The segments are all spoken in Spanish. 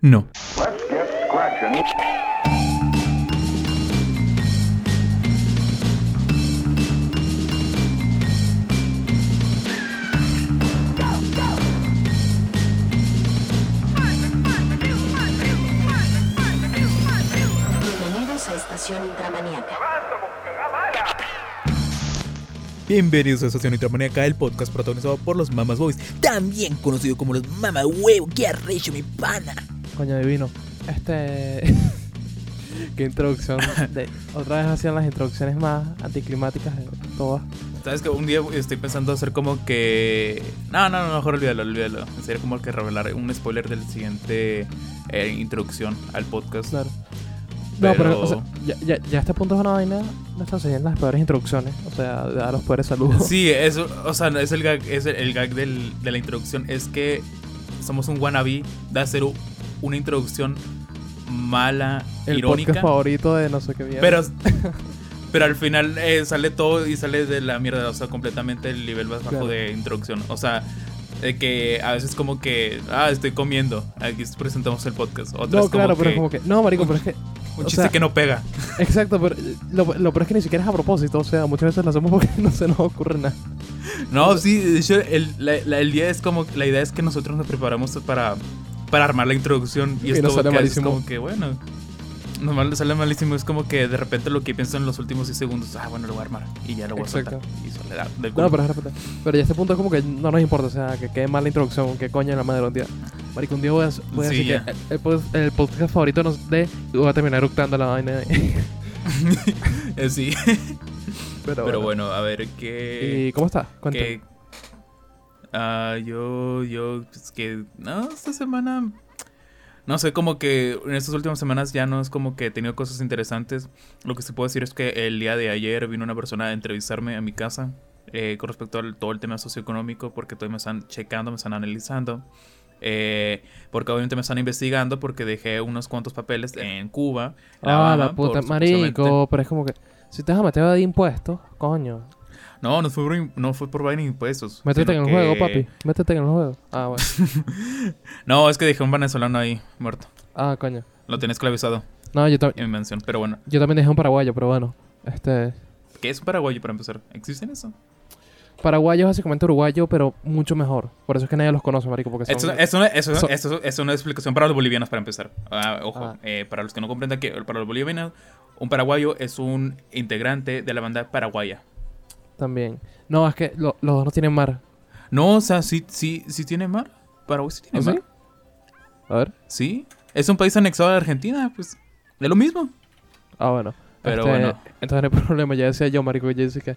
No. Bienvenidos a Estación Intramaníaca. Bienvenidos a Estación Intramaníaca, el podcast protagonizado por los Mamas Boys, también conocido como los Mama Huevo. ¡Qué arrecho, mi pana! Coño divino. Este. Qué introducción. De... Otra vez hacían las introducciones más anticlimáticas de todas. Sabes que un día estoy pensando hacer como que. No, no, no, mejor olvídalo, olvídalo. Sería como que revelar un spoiler del siguiente eh, introducción al podcast. Claro. No, pero, Pero- o sea, ya, ya, ya este punto es una vaina. Están siguiendo las peores introducciones. O sea, dar los peores saludos. Sí, eso, o sea, es el gag, es el, el gag del- de la introducción. Es que somos un wannabe de hacer u- una introducción mala, El irónica. podcast favorito de no sé qué mierda. Pero, pero al final eh, sale todo y sale de la mierda, o sea, completamente el nivel más bajo Claro. de introducción. O sea, de que a veces como que, ah, estoy comiendo, aquí presentamos el podcast. Otras No, claro, como pero que es como que. No, marico, un- pero es que. un chiste sea, que no pega. Exacto, pero lo, lo peor es que ni siquiera es a propósito. O sea, muchas veces lo hacemos porque no se nos ocurre nada. No, sí, de hecho, el, la, la- el día es como, la idea es que nosotros nos preparamos para, para armar la introducción y, Y es nos como sale que, malísimo. como que, bueno, normal sale malísimo, es como que de repente lo que pienso en los últimos 10 segundos, ah, bueno, lo voy a armar y ya lo voy a soltar. Y soledad del No, culo. pero es repente. Pero ya este punto es como que no nos importa, o sea, que quede mal la introducción, que coño en la madre un día. Marico, un día voy a, voy a Sí, decir que el, el pod- el podcast favorito nos de y voy a terminar eructando la vaina. Eh, sí. pero, Pero bueno, a ver, ¿qué...? ¿Y cómo está? Cuéntame. qué- Ah, yo, yo, pues que... No, esta semana... No sé, como que en estas últimas semanas ya no es como que he tenido cosas interesantes. Lo que sí puedo decir es que el día de ayer vino una persona a entrevistarme a mi casa eh, con respecto a todo el tema socioeconómico, porque todavía me están checando, me están analizando. eh, porque obviamente me están investigando porque dejé unos cuantos papeles en Cuba. Ah, la puta. Marico, pero es como que. Si te vas a meter de impuestos, coño. No, no fue por, no fue por vaina de impuestos. Métete en el juego, papi. Métete en el juego. Ah, bueno. No, es que dejé un venezolano ahí muerto. Ah, coño. Lo tenés clavizado No, yo, ta- en mi mansión. Pero bueno, yo también dejé un paraguayo, pero bueno. Este. ¿qué es un paraguayo para empezar? ¿Existen eso? Paraguayo es básicamente uruguayo, pero mucho mejor. Por eso es que nadie los conoce, marico. Porque son... Eso, eso, eso, son- eso es una explicación para los bolivianos para empezar. Ah, ojo, Ah. eh, para los que no comprendan que para los bolivianos, un paraguayo es un integrante de la banda paraguaya. También. No, es que lo- los dos no tienen mar. No, o sea, sí, sí, sí tiene mar. Paraguay sí tiene ¿Ah, sí? mar. A ver. Sí. Es un país anexado a Argentina, pues. Es lo mismo. Ah, bueno. Pero Este, bueno. Entonces no hay problema. Ya decía yo, marico, yo decía que...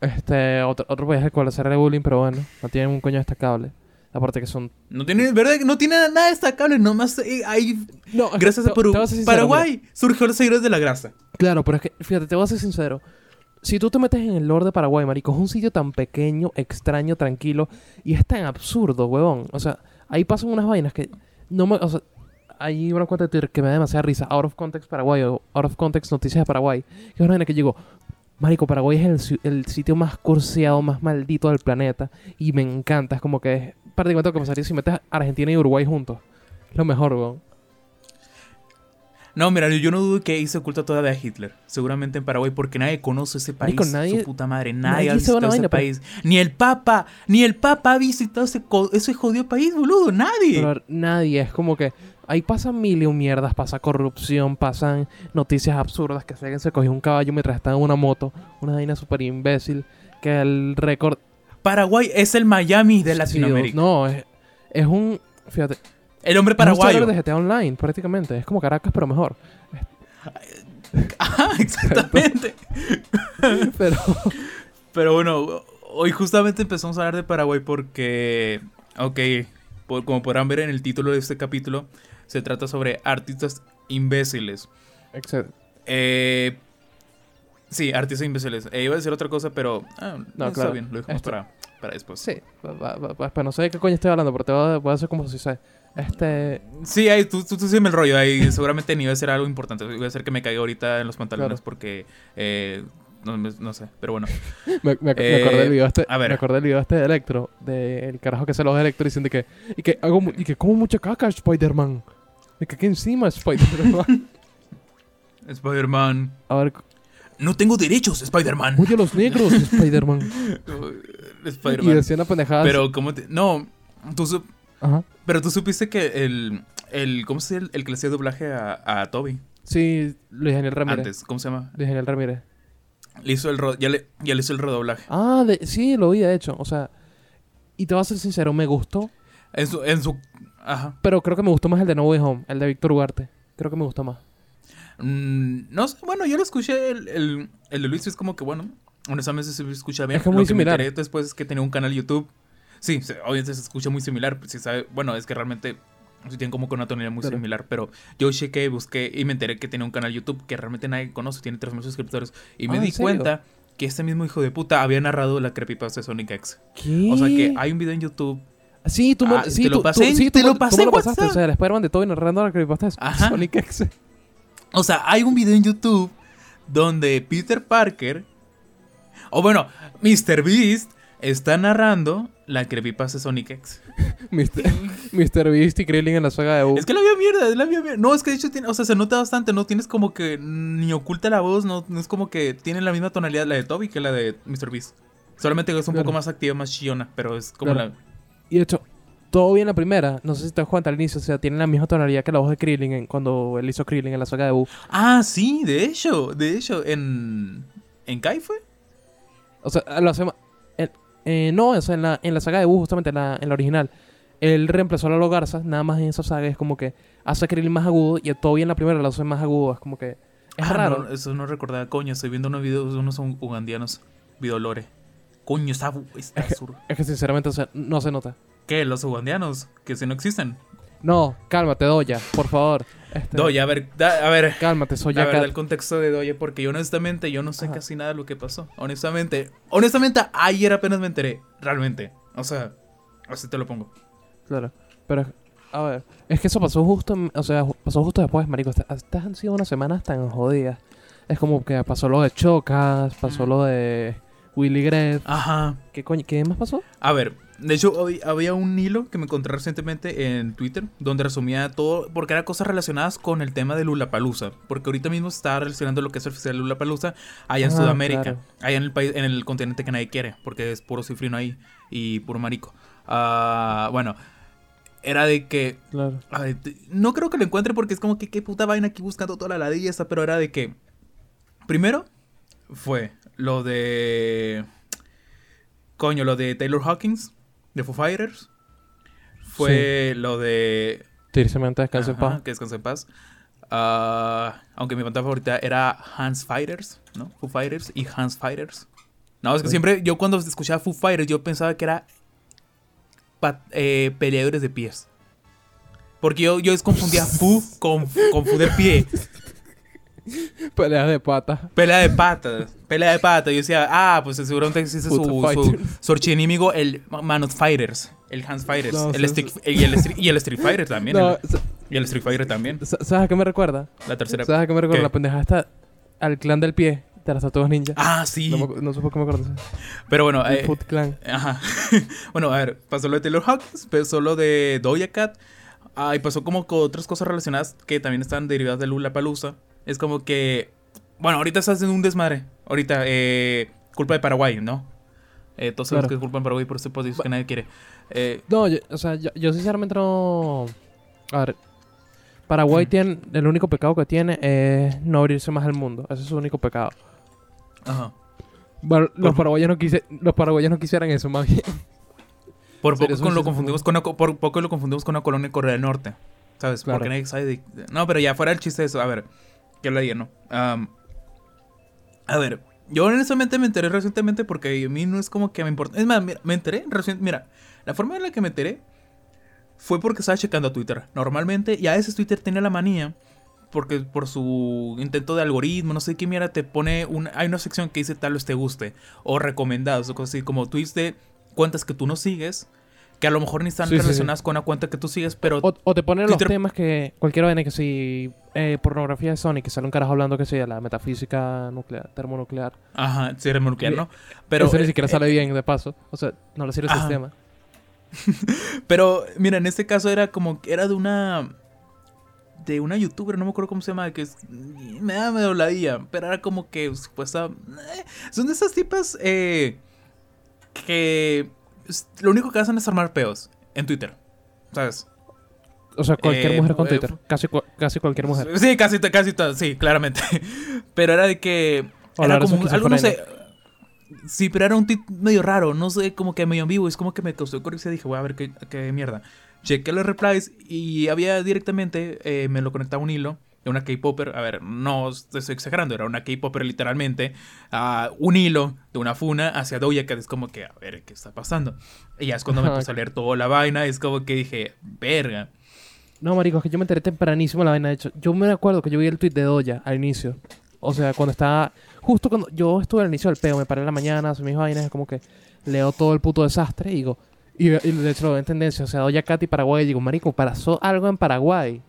Este, otro, otro país al cual hacerle bullying, pero bueno. No tienen un coño destacable. Aparte que son... No tiene, ¿verdad? No tiene nada destacable, nomás eh, hay No, Gracias a Perú. Paraguay surgió los seguidores de la grasa. Claro, pero es que, fíjate, te voy a ser sincero. Si tú te metes en el lore de Paraguay, marico, es un sitio tan pequeño, extraño, tranquilo, y es tan absurdo, huevón. O sea, ahí pasan unas vainas que no me... O sea, hay una cuenta de Twitter que me da demasiada risa, Out of Context Paraguay, o Out of Context Noticias de Paraguay, es una vaina que llegó... Marico, Paraguay es el, el sitio más curseado, más maldito del planeta, y me encanta. Es como que es prácticamente lo que pasaría si metes Argentina y Uruguay juntos. Lo mejor, huevón. No, mira, yo no dudo que ahí se oculta todavía a Hitler. Seguramente en Paraguay, porque nadie conoce ese país. Marico, nadie- su puta madre. nadie Nadie, ha visitado ese vaina, pero- país. Ni el Papa, ni el Papa ha visitado ese, ese jodido país, boludo. Nadie. Pero nadie, es como que ahí pasan mil y un mierdas, pasa corrupción, pasan noticias absurdas, que alguien se cogió un caballo mientras estaba en una moto, una vaina súper imbécil, que el récord... Paraguay es el Miami de Sí, Latinoamérica. no, es, es un... Fíjate, El hombre es un paraguayo. server de GTA Online, prácticamente. Es como Caracas, pero mejor. Ajá, exactamente. pero... Pero bueno, hoy justamente empezamos a hablar de Paraguay porque, ok, por- como podrán ver en el título de este capítulo, se trata sobre artistas imbéciles. Exce- Eh, sí, artistas imbéciles. Eh, iba a decir otra cosa, pero ah, No, está claro. bien, lo dejamos Esto- para, para después. Sí, va- va- va- va- pues no sé de qué coño estoy hablando, pero te voy a, hacer como si sé. Este... Sí, ahí, tú, tú, tú sígueme el rollo. Ahí seguramente ni iba a ser algo importante. Iba a ser que me caiga ahorita en los pantalones Claro. porque eh, no, me- no sé, pero bueno. Me, me, me Eh, acordé del video este, a ver. me acordé del video este de Electro, del carajo que se los de Electro diciendo que, y que hago y que como mucha caca Spider-Man. Me cagué encima Spider-Man. Spider-Man. A ver, No tengo derechos, Spider-Man. oye a los negros, Spider-Man. y Spider-Man. decía una pendejada. Pero, ¿cómo te.? No, tú, Ajá. pero tú supiste que el. el ¿Cómo se llama? El, el que le hacía doblaje a, a Toby Sí, Luis Daniel Ramírez. antes. ¿Cómo se llama? Luis Daniel Ramírez. Le hizo el ro- ya, le, ya le hizo el redoblaje. Ah, de- sí, lo vi de hecho. O sea, y te voy a ser sincero, me gustó. En su. En su ajá. Pero creo que me gustó más el de No Way Home, el de Víctor Ugarte. Creo que me gustó más. Mm, no sé, bueno, yo lo escuché. El, el, el de Luis es como que, bueno, honestamente se escucha bien. Es que muy lo que me similar. después es que tenía un canal YouTube. Sí, obviamente se escucha muy similar. Si sabe, bueno, es que realmente sí tienen como que una tonalidad muy similar. Pero yo chequé, busqué y me enteré que tenía un canal YouTube que realmente nadie conoce. Tiene 3.000 suscriptores. Y me Ah, di cuenta que este mismo hijo de puta había narrado la creepypasta de Sonic X. ¿Qué? O sea que hay un video en YouTube. Sí, tú Ah, sí, te lo pasé, tú- sí, te tú lo pasé tú lo pasaste. WhatsApp. O sea, el Spider-Man de Toby narrando la creepypasta de Ajá. Sonic X. O sea, hay un video en YouTube donde Peter Parker, o bueno, Mr. Beast, está narrando la creepypasta Sonic X. Mr. Mr. Beast y Krillin en la saga de U. Es que la vio mierda, es la vio mierda. No, es que de hecho, tiene, o sea, se nota bastante, no tienes como que ni oculta la voz, no, no es como que tiene la misma tonalidad la de Toby que la de Mr. Beast. Solamente es un Claro. poco más activa, más chillona, pero es como Claro. la... Y de hecho, todo bien la primera. No sé si te das cuenta al inicio. O sea, tiene la misma tonalidad que la voz de Krillin en- cuando él hizo Krillin en la saga de U. Ah, sí, de hecho, de hecho, en... ¿En Kai fue? O sea, lo hace ma- en- eh, no, o sea, en la, en la saga de Buu, justamente en la, en la original, él reemplazó a Lalo Garza, nada más en esa saga es como que hace a Krillin más agudo y a Toby en la primera lo hace más agudo. Es como que. Es Ah, raro. no, eso no recordaba, coño, estoy viendo unos videos de unos ugandianos, videolore. Coño, está, está Es que- Es que sinceramente o sea, no se nota. ¿Qué? ¿Los ugandianos? Que si no existen. No, cálmate, Doya, por favor. Este, Doya, a ver, da- a ver, Cálmate, soy ya verdad, el contexto de Doya, porque yo honestamente, yo no sé Ajá. casi nada de lo que pasó. Honestamente, honestamente, ayer apenas me enteré, realmente. O sea, así te lo pongo. Claro. Pero, a ver, es que eso pasó justo, o sea, pasó justo después, marico. Esta- Estas han sido unas semanas tan jodidas. Es como que pasó lo de Chocas, pasó Mm. lo de Willy Greff. Ajá. ¿Qué coño? ¿Qué más pasó? A ver, de hecho hoy había un hilo que me encontré recientemente en Twitter donde resumía todo, porque eran cosas relacionadas con el tema de Lulapalooza, porque ahorita mismo está relacionando lo que es el festival de Lulapalooza allá en Ah, Sudamérica, claro. allá en el país, en el continente que nadie quiere, porque es puro cifrino ahí y puro marico. Ah, bueno, era de que Claro. ver, no creo que lo encuentre porque es como que qué puta vaina aquí buscando toda la ladilla esta, pero era de que primero fue lo de coño, lo de Taylor Hawkins de Foo Fighters. Fue lo de Tristemente descansa en Ajá, paz. que descanse en paz. Aunque mi pantalla favorita era Hans Fighters, ¿no? Foo Fighters y Hans Fighters. No, es que Sí. siempre yo cuando escuchaba Foo Fighters yo pensaba que era eh, peleadores de pies. Porque yo, yo confundía Foo con, con Foo de pie. Peleas de patas. Pelea de patas. Pelea de patas. Yo decía, ah, pues seguramente existe su, su, su archienemigo, el Man of Fighters. El Hans Fighters. No, el sí, Stick- y, el Street, y el Street Fighter también. No, el- y el Street Fighter también. sa- ¿Sabes a qué me recuerda? La tercera. ¿Sabes a qué me recuerda? ¿Qué? La pendeja está al clan del pie de las tortugas ninja. Ah, sí. No, no sé por qué me acuerdo. Pero bueno, El eh, Foot Clan. ajá. bueno, a ver, pasó lo de Taylor Hawkins, pasó lo de Doja Cat. Ah, y pasó como con otras cosas relacionadas que también están derivadas de Lula Palusa. Es como que. Bueno, ahorita está haciendo un desmadre. Ahorita, eh, culpa de Paraguay, ¿no? Eh, todos sabemos Claro. que es culpa de Paraguay por este podcast que nadie quiere. Eh, No, yo, o sea, yo, yo sinceramente no. A ver. Paraguay Mm. tiene. El único pecado que tiene es no abrirse más al mundo. Ese es su único pecado. ajá. Bueno, los paraguayos no quise, los paraguayos no quisieran eso, más bien. Por poco con lo confundimos con una, por poco lo confundimos con una colonia de Corea del Norte. ¿Sabes? Claro. Porque nadie sabe de- No, pero ya fuera el chiste de eso. A ver, ¿qué le digo, no? Am, a ver, yo honestamente me enteré recientemente porque a mí no es como que me importa. Es más, mira, me enteré recién. Mira, la forma en la que me enteré fue porque estaba checando Twitter. Normalmente, y a veces Twitter tiene la manía. Porque por su intento de algoritmo, no sé qué mierda, te pone una, hay una sección que dice tal vez te guste. O recomendados, o cosas así, como tweets de cuentas que tú no sigues. Que a lo mejor ni están Sí, sí, sí. relacionadas con una cuenta que tú sigues, pero O, o te ponen los temas que cualquiera viene que si eh, pornografía de Sonic, que sale un carajo hablando que sea la metafísica nuclear, termonuclear. Ajá, sí, nuclear, Y- ¿no? Pero, Eso ni eh, siquiera eh, sale bien de paso. O sea, no le sirve el sistema. Pero, mira, en este caso era como que era de una. de una youtuber, no me acuerdo cómo se llama, que es, me da medio ladilla, pero era como que supuesta. eh, son de esas tipas eh, que lo único que hacen es armar peos en Twitter, ¿sabes? O sea, cualquier Eh, mujer con eh, Twitter. Casi, cu- casi cualquier mujer. Sí, casi, casi todas, sí, claramente. Pero era de que. Era como algo, no sé. Sí, pero era un tweet medio raro, no sé, como que medio ambiguo. Es como que me causó curiosidad. Dije, voy a ver qué, qué mierda. Chequé los replies y había directamente, eh, me lo conectaba un hilo de una K-Popper. A ver, no estoy exagerando, era una K-Popper literalmente. un hilo de una funa hacia Doja Cat. Es como que, a ver, ¿qué está pasando? Y ya es cuando me puse a leer toda la vaina. Es como que dije, verga. No, marico, es que yo me enteré tempranísimo la vaina. De hecho, yo me acuerdo que yo vi el tweet de Doya al inicio. O sea, cuando estaba... Justo cuando yo estuve al inicio del peo, me paré en la mañana, hace mis vainas, es como que leo todo el puto desastre y digo... Y, y de hecho lo veo en tendencia, o sea, Doya Cat y Paraguay. Y digo, marico, pasó algo en Paraguay.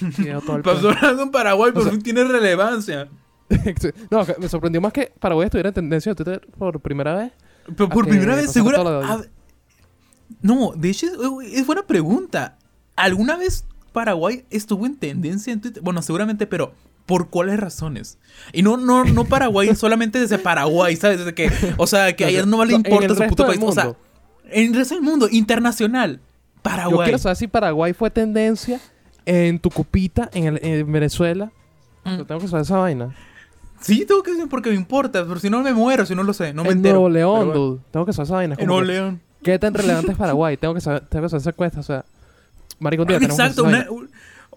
Pasó en Paraguay, sea- fin tiene relevancia. no, me sorprendió más que Paraguay estuviera en tendencia de Twitter por primera vez. Pero por primera vez, segura. de no, de hecho, es, buena pregunta. ¿Alguna vez Paraguay estuvo en tendencia en Twitter? Bueno, seguramente, pero ¿por cuáles razones? Y no, no, no Paraguay, solamente desde Paraguay, ¿sabes? Desde que, o sea, que no le No, en importa su puto país. O sea, en el resto del mundo, internacional. Yo Paraguay. quiero saber si Paraguay fue tendencia en Tucupita, en, el- en Venezuela. Mm. Yo tengo que saber esa vaina. Sí, tengo que decir porque me importa, pero si no me muero, si no lo sé, no me en entero. Nuevo León, bueno. dude. Tengo que saber esa vaina. En Nuevo que, León. ¿Qué tan relevante es Paraguay? Tengo que saber, tengo que saber esa encuesta. O sea, marico, hacer Exacto, una,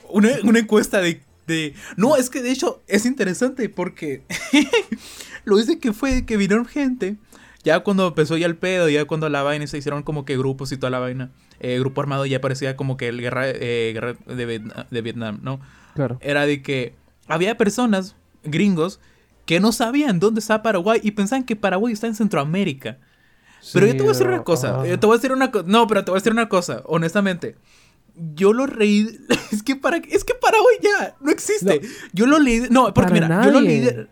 una, una encuesta de, de... No, es que de hecho es interesante porque lo dice que fue que vinieron gente, ya cuando empezó ya el pedo, ya cuando la vaina se hicieron como que grupos y toda la vaina, eh, grupo armado ya parecía como que el guerra, eh, guerra de, Vietnam, de Vietnam, ¿no? Claro. Era de que había personas, gringos, que no sabían dónde estaba Paraguay y pensaban que Paraguay está en Centroamérica. Pero yo te voy a decir una cosa. Yo te voy a decir una cosa. No, pero te voy a decir una cosa, honestamente. Yo lo reí. Es que para es que Paraguay ya no existe. No. Yo lo leí. No, porque mira, yo lo leí de.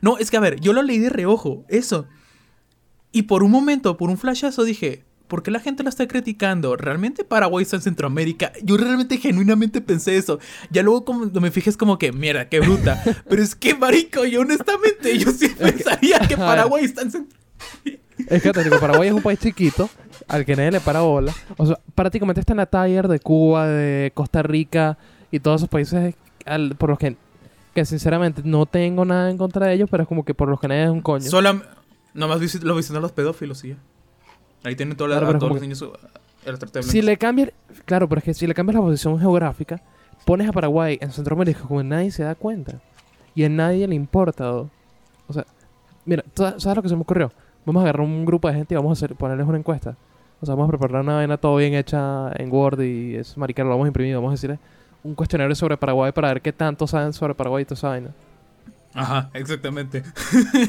No, es que a ver, yo lo leí de reojo, eso. Y por un momento, por un flashazo, dije, ¿por qué la gente la está criticando? ¿Realmente Paraguay está en Centroamérica? Yo realmente, genuinamente pensé eso. Ya luego, cuando me fijé, es como que, mierda, qué bruta. Pero es que, marico, yo honestamente, yo sí pensaría que Paraguay está en Centroamérica. Es que te digo, Paraguay es un país chiquito al que nadie le para bola. O sea, prácticamente está en la talla de Cuba, de Costa Rica y todos esos países al- por los que, que sinceramente no tengo nada en contra de ellos, pero es como que por los que nadie es un coño. Solam nomás lo visitan los pedófilos ya. Ahí tienen toda la- Claro, a pero todos los niños de si le cambias, claro, pero es que si le cambias la posición geográfica, pones a Paraguay en Centroamérica como nadie se da cuenta. Y a nadie le importa. ¿no? O sea, mira, ¿tú ¿sabes lo que se me ocurrió? Vamos a agarrar un grupo de gente y vamos a hacer, ponerles una encuesta. O sea, vamos a preparar una vaina todo bien hecha en Word y es marica, lo vamos a imprimir. Vamos a decirle un cuestionario sobre Paraguay para ver qué tanto saben sobre Paraguay y toda esa vaina. Ajá, exactamente.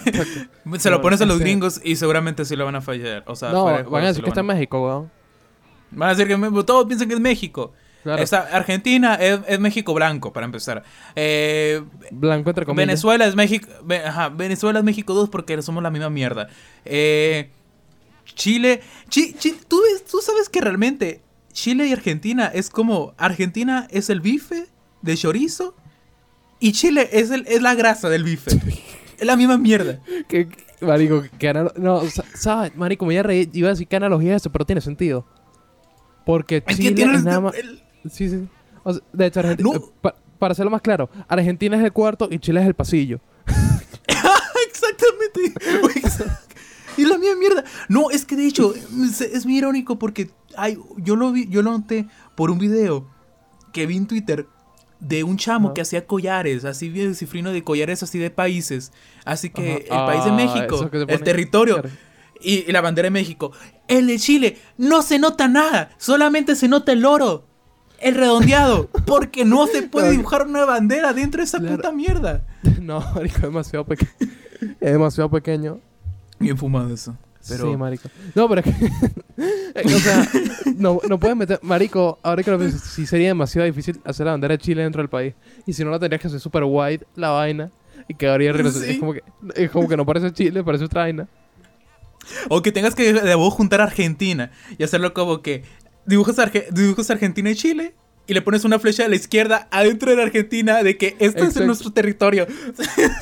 Se lo pones a los este- gringos y seguramente sí lo van a fallar. O sea, no, fuera de van a decir sí que está en México, weón. Van a decir que todos piensan que es México. Claro. Argentina es, es México blanco, para empezar. Eh, Blanco entre comillas. Venezuela es México. Ajá, Venezuela es México 2 porque somos la misma mierda. Eh, Chile. Chi- Chi- ¿tú, ves- tú sabes que realmente Chile y Argentina es como. Argentina es el bife de chorizo. Y Chile es, el, es la grasa del bife. es la misma mierda. Que, que- marico, que No, sa- ¿sabes? Marico, me iba a reír. Iba a decir qué analogía es eso, pero tiene sentido. Porque Es Chile que es nada más... el- Sí, sí. O sea, de hecho, Argentina... No. eh, pa- para hacerlo más claro, Argentina es el cuarto y Chile es el pasillo. Exactamente. y la misma mierda. No, es que de hecho es, es muy irónico porque hay, yo lo vi, yo lo noté por un video que vi en Twitter de un chamo Ajá. que hacía collares, así bien cifrino de collares así de países. Así que Ajá. el país de Ah, México, el territorio y, y la bandera de México. El de Chile no se nota nada, solamente se nota el oro. El redondeado, porque no se puede dibujar una bandera dentro de esa Claro. puta mierda. no, es demasiado pequeño. es demasiado pequeño. Bien fumado eso. Pero Sí, marico. No, pero es que... o sea, no, no puedes meter... Marico, ahora que lo pienso, sí sería demasiado difícil hacer la bandera de Chile dentro del país. Y si no, la tendrías que hacer super wide, la vaina. Y quedaría... Sí. Es, como que, es como que no parece Chile, parece otra vaina. O que tengas que de vos juntar Argentina y hacerlo como que dibujos, Arge- dibujos Argentina y Chile y le pones una flecha a la izquierda adentro de la Argentina de que esto es Exacto. nuestro territorio.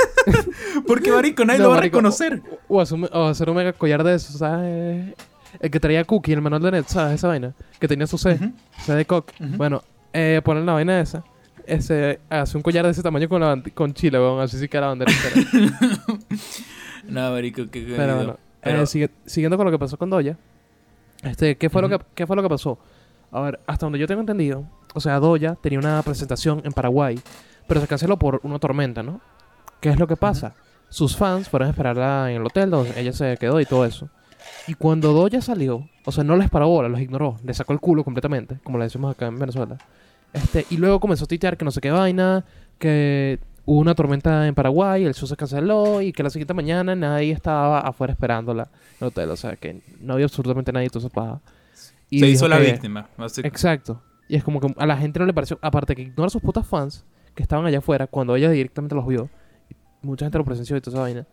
Porque, marico, nadie No, lo va a reconocer. O, o asume- o hacer un mega collar de eso, ¿sabes? El que traía Cookie, el manual de net, ¿sabes? Esa vaina. Que tenía su C. Ujú. C de cock. Bueno, eh, poner la vaina esa. Ese, hace un collar de ese tamaño con, la, con Chile, weón. Así sí que la bandera. No, marico, qué Pero bueno, Pero- eh, sigue- siguiendo con lo que pasó con Doya. Este, ¿qué fue, lo que, ¿Qué fue lo que pasó? A ver, hasta donde yo tengo entendido, o sea, Doya tenía una presentación en Paraguay, pero se canceló por una tormenta, ¿no? ¿Qué es lo que pasa? Sus fans fueron a esperarla en el hotel donde ella se quedó y todo eso. Y cuando Doya salió, o sea, no les paró bola, los ignoró, le sacó el culo completamente, como le decimos acá en Venezuela. Este, y luego comenzó a tuitear que no sé qué vaina, que hubo una tormenta en Paraguay, el show se canceló y que la siguiente mañana nadie estaba afuera esperándola en el hotel. O sea, que no había absolutamente nadie, todo eso paja. Y se hizo la víctima. así- Exacto. Y es como que a la gente no le pareció, aparte que ignora a sus putas fans que estaban allá afuera cuando ella directamente los vio. y mucha gente lo presenció y toda esa vaina.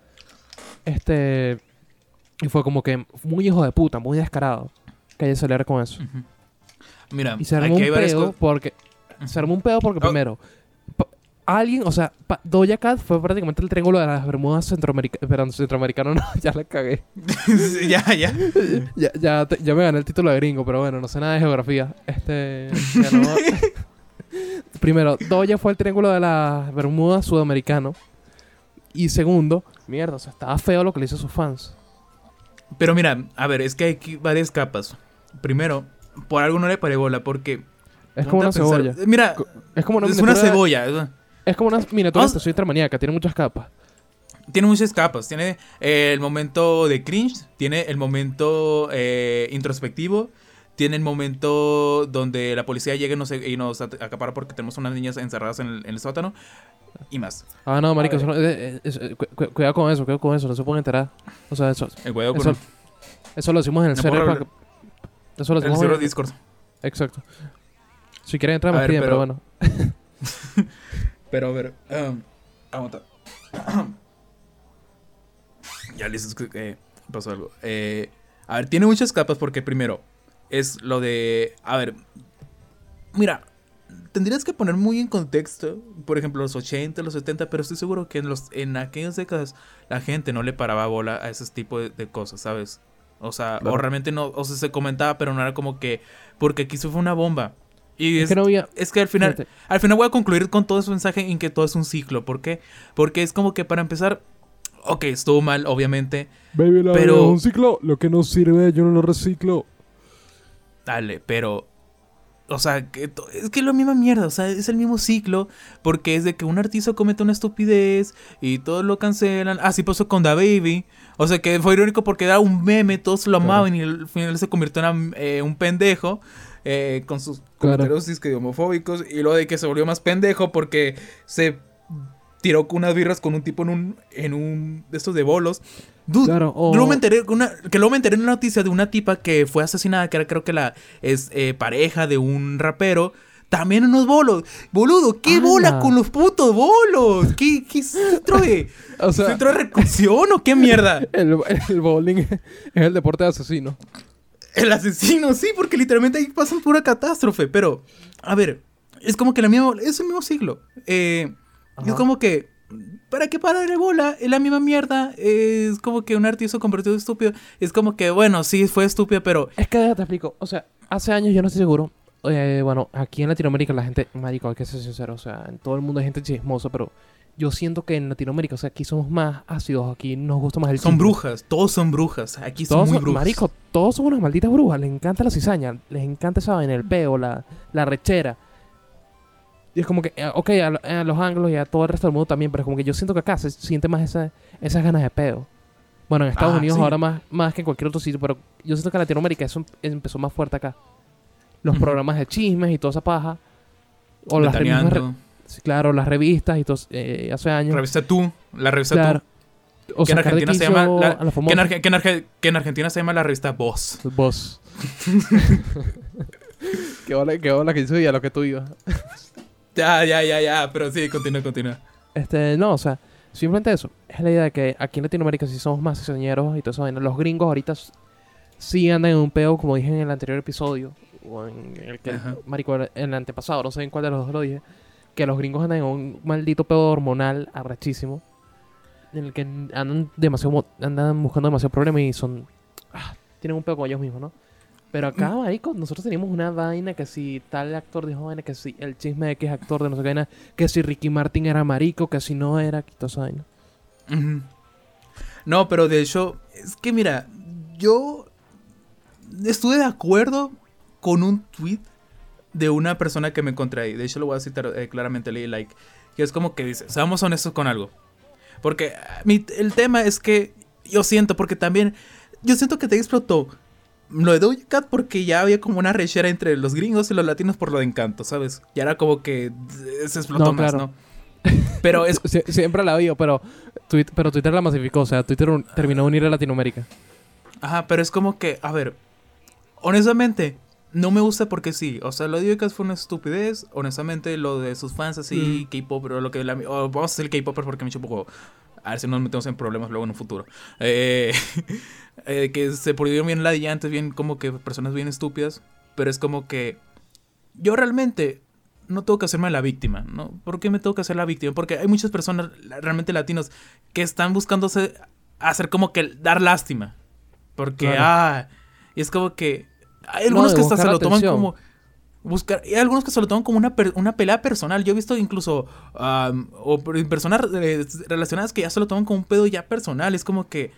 Este. Y fue como que muy hijo de puta, muy descarado que ella saliera con eso. Ujú. Mira, Y se armó un varias pedo porque. Se armó un pedo porque Oh. primero. Alguien, o sea, Doja Cat fue prácticamente el triángulo de las Bermudas centroamericanas. Perdón, centroamericano no, ya la cagué. Ya, ya. Ya, ya, te- ya me gané el título de gringo, pero bueno, no sé nada de geografía. Este. Primero, Doja fue el triángulo de las Bermudas sudamericano. Y segundo, mierda, o sea, estaba feo lo que le hizo a sus fans. Pero mira, a ver, es que hay aquí varias capas. Primero, por algo no le paré bola, porque... Es como una pensar- cebolla. Mira, Es como una es una cebolla. es- Es como una miniatura estación intermaníaca, tiene muchas capas. Tiene muchas capas. Tiene eh, el momento de cringe, tiene el momento eh, introspectivo, tiene el momento donde la policía llega y nos, y nos acapara porque tenemos unas niñas encerradas en el, en el sótano y más. Ah, no, marico, eso no- eh, eso- cu- cu- cuidado con eso, cuidado con eso, no se pueden enterar. O sea, eso, El eso, con eso lo decimos en el No server. para Eso lo el server en- Discord. Exacto. Si quieren entrar, escriben, pero... pero- bueno. Pero a ver, um, aguanta. ya listo, es que eh, pasó algo. Eh, a ver, tiene muchas capas porque primero es lo de... A ver, mira, tendrías que poner muy en contexto, por ejemplo, los 80, los 70, pero estoy seguro que en, los, en aquellas décadas la gente no le paraba bola a ese tipo de, de cosas, ¿sabes? O sea, o realmente no, o sea, se comentaba, pero no era como que, porque aquí se fue una bomba. Y Es es, que no había... es que al final, Fíjate. al final voy a concluir con todo ese mensaje en que todo es un ciclo. ¿Por qué? Porque es como que para empezar, ok, estuvo mal, obviamente. Baby, la Pero- es un ciclo. Lo que no sirve, yo no lo reciclo. Dale, pero. O sea, que to- es que es la misma mierda, o sea, es el mismo ciclo, porque es de que un artista comete una estupidez y todos lo cancelan. Así pasó con Da Baby. O sea, que fue irónico porque era un meme, todos lo Claro. amaban y al final se convirtió en eh, un pendejo eh, con sus Claro. comentarios disque homofóbicos y luego de que se volvió más pendejo porque se tiró con unas birras con un tipo en un, en un de estos de bolos. Dude, Claro, o- luego me enteré una- que luego me enteré en una noticia de una tipa que fue asesinada, que era creo que la es eh, pareja de un rapero. También en unos bolos. Boludo, ¿qué bola con los putos bolos? ¿Qué, qué centro de, O sea, centro de reclusión o qué mierda? el, el bowling es el deporte de asesino. El asesino, sí, porque literalmente ahí pasan pura catástrofe. Pero, a ver, es como que la misma, es el mismo siglo. Eh, es como que, ¿para qué pararle bola? Es la misma mierda. Es como que un artista convertido en estúpido. Es como que, bueno, sí, fue estúpido, pero Es que te explico. O sea, hace años yo no estoy seguro. eh, bueno, aquí en Latinoamérica la gente, marico, hay que ser sincero. O sea, en todo el mundo hay gente chismosa, pero yo siento que en Latinoamérica, o sea, aquí somos más ácidos, aquí nos gusta más el son brujas. Todos son brujas. Aquí son Todos muy son, brujas. marico, todos son unas malditas brujas. Les encanta la cizaña, les encanta esa vaina, el peo, la, la rechera. Y es como que, eh, ok, a, a los anglos y a todo el resto del mundo también, pero es como que yo siento que acá se siente más esa, esas ganas de peo. Bueno, en Estados Ah, Unidos sí. ahora más, más que en cualquier otro sitio, pero yo siento que en Latinoamérica eso em- empezó más fuerte acá. Los programas de chismes y toda esa paja. O las mismas claro, las revistas y todo, eh, hace años. Revista Tú. La revista Claro. Tú. O Que en Argentina se llama la- Que en, Arge- que en Arge- que en Argentina se llama la revista Voz. Vos. qué hola, qué hola que soy a lo que tú ibas. Ya, ya, ya, ya. Pero sí, continúa, continúa. Este, no, o sea, simplemente eso. Es la idea de que aquí en Latinoamérica sí somos más cizañeros y todo eso. Los gringos ahorita sí andan en un peo, como dije en el anterior episodio. o en el que, Ajá. marico, en el antepasado, no sé en cuál de los dos lo dije, que los gringos andan en un maldito pedo hormonal arrechísimo, en el que andan demasiado, andan buscando demasiado problema y son, ah, tienen un pedo con ellos mismos, ¿no? Pero acá, Mm. marico, nosotros teníamos una vaina que si tal actor dijo vaina, que si el chisme de que es actor de no sé qué vaina, que si Ricky Martin era marico, que si no era, que toda esa vaina. No, pero de hecho, es que mira, yo estuve de acuerdo con un tweet de una persona que me encontré ahí. De hecho, lo voy a citar eh, claramente, leí like. Que es como que dice, seamos honestos con algo. Porque ah, mi- el tema es que yo siento, porque también, yo siento que te explotó lo de Doja Cat porque ya había como una rechera entre los gringos y los latinos por lo de encanto, ¿sabes? Ya era como que eh, se explotó No, más, claro. ¿no? Pero es Sie- siempre la vio, pero, Twitter, pero Twitter la masificó, o sea, Twitter un- terminó de unir a Latinoamérica. Ajá, pero es como que, a ver, honestamente, no me gusta porque sí. O sea, lo de Cat fue una estupidez. Honestamente, lo de sus fans así, K-pop, pero lo que. La, o vamos a hacer el K-pop porque me poco. A ver si nos metemos en problemas luego en un futuro. Eh, eh, que se prohibieron bien ladillantes, bien como que personas bien estúpidas. Pero es como que. Yo realmente no tengo que hacerme la víctima, ¿no? ¿Por qué me tengo que hacer la víctima? Porque hay muchas personas la- realmente latinos que están buscándose hacer como que dar lástima. Porque, Claro. ah, y es como que hay algunos que hasta se lo toman atención. como buscar y hay algunos que se lo toman como una, per- una pelea personal. Yo he visto incluso am, o per- personas eh, relacionadas que ya se lo toman como un pedo ya personal. Es como que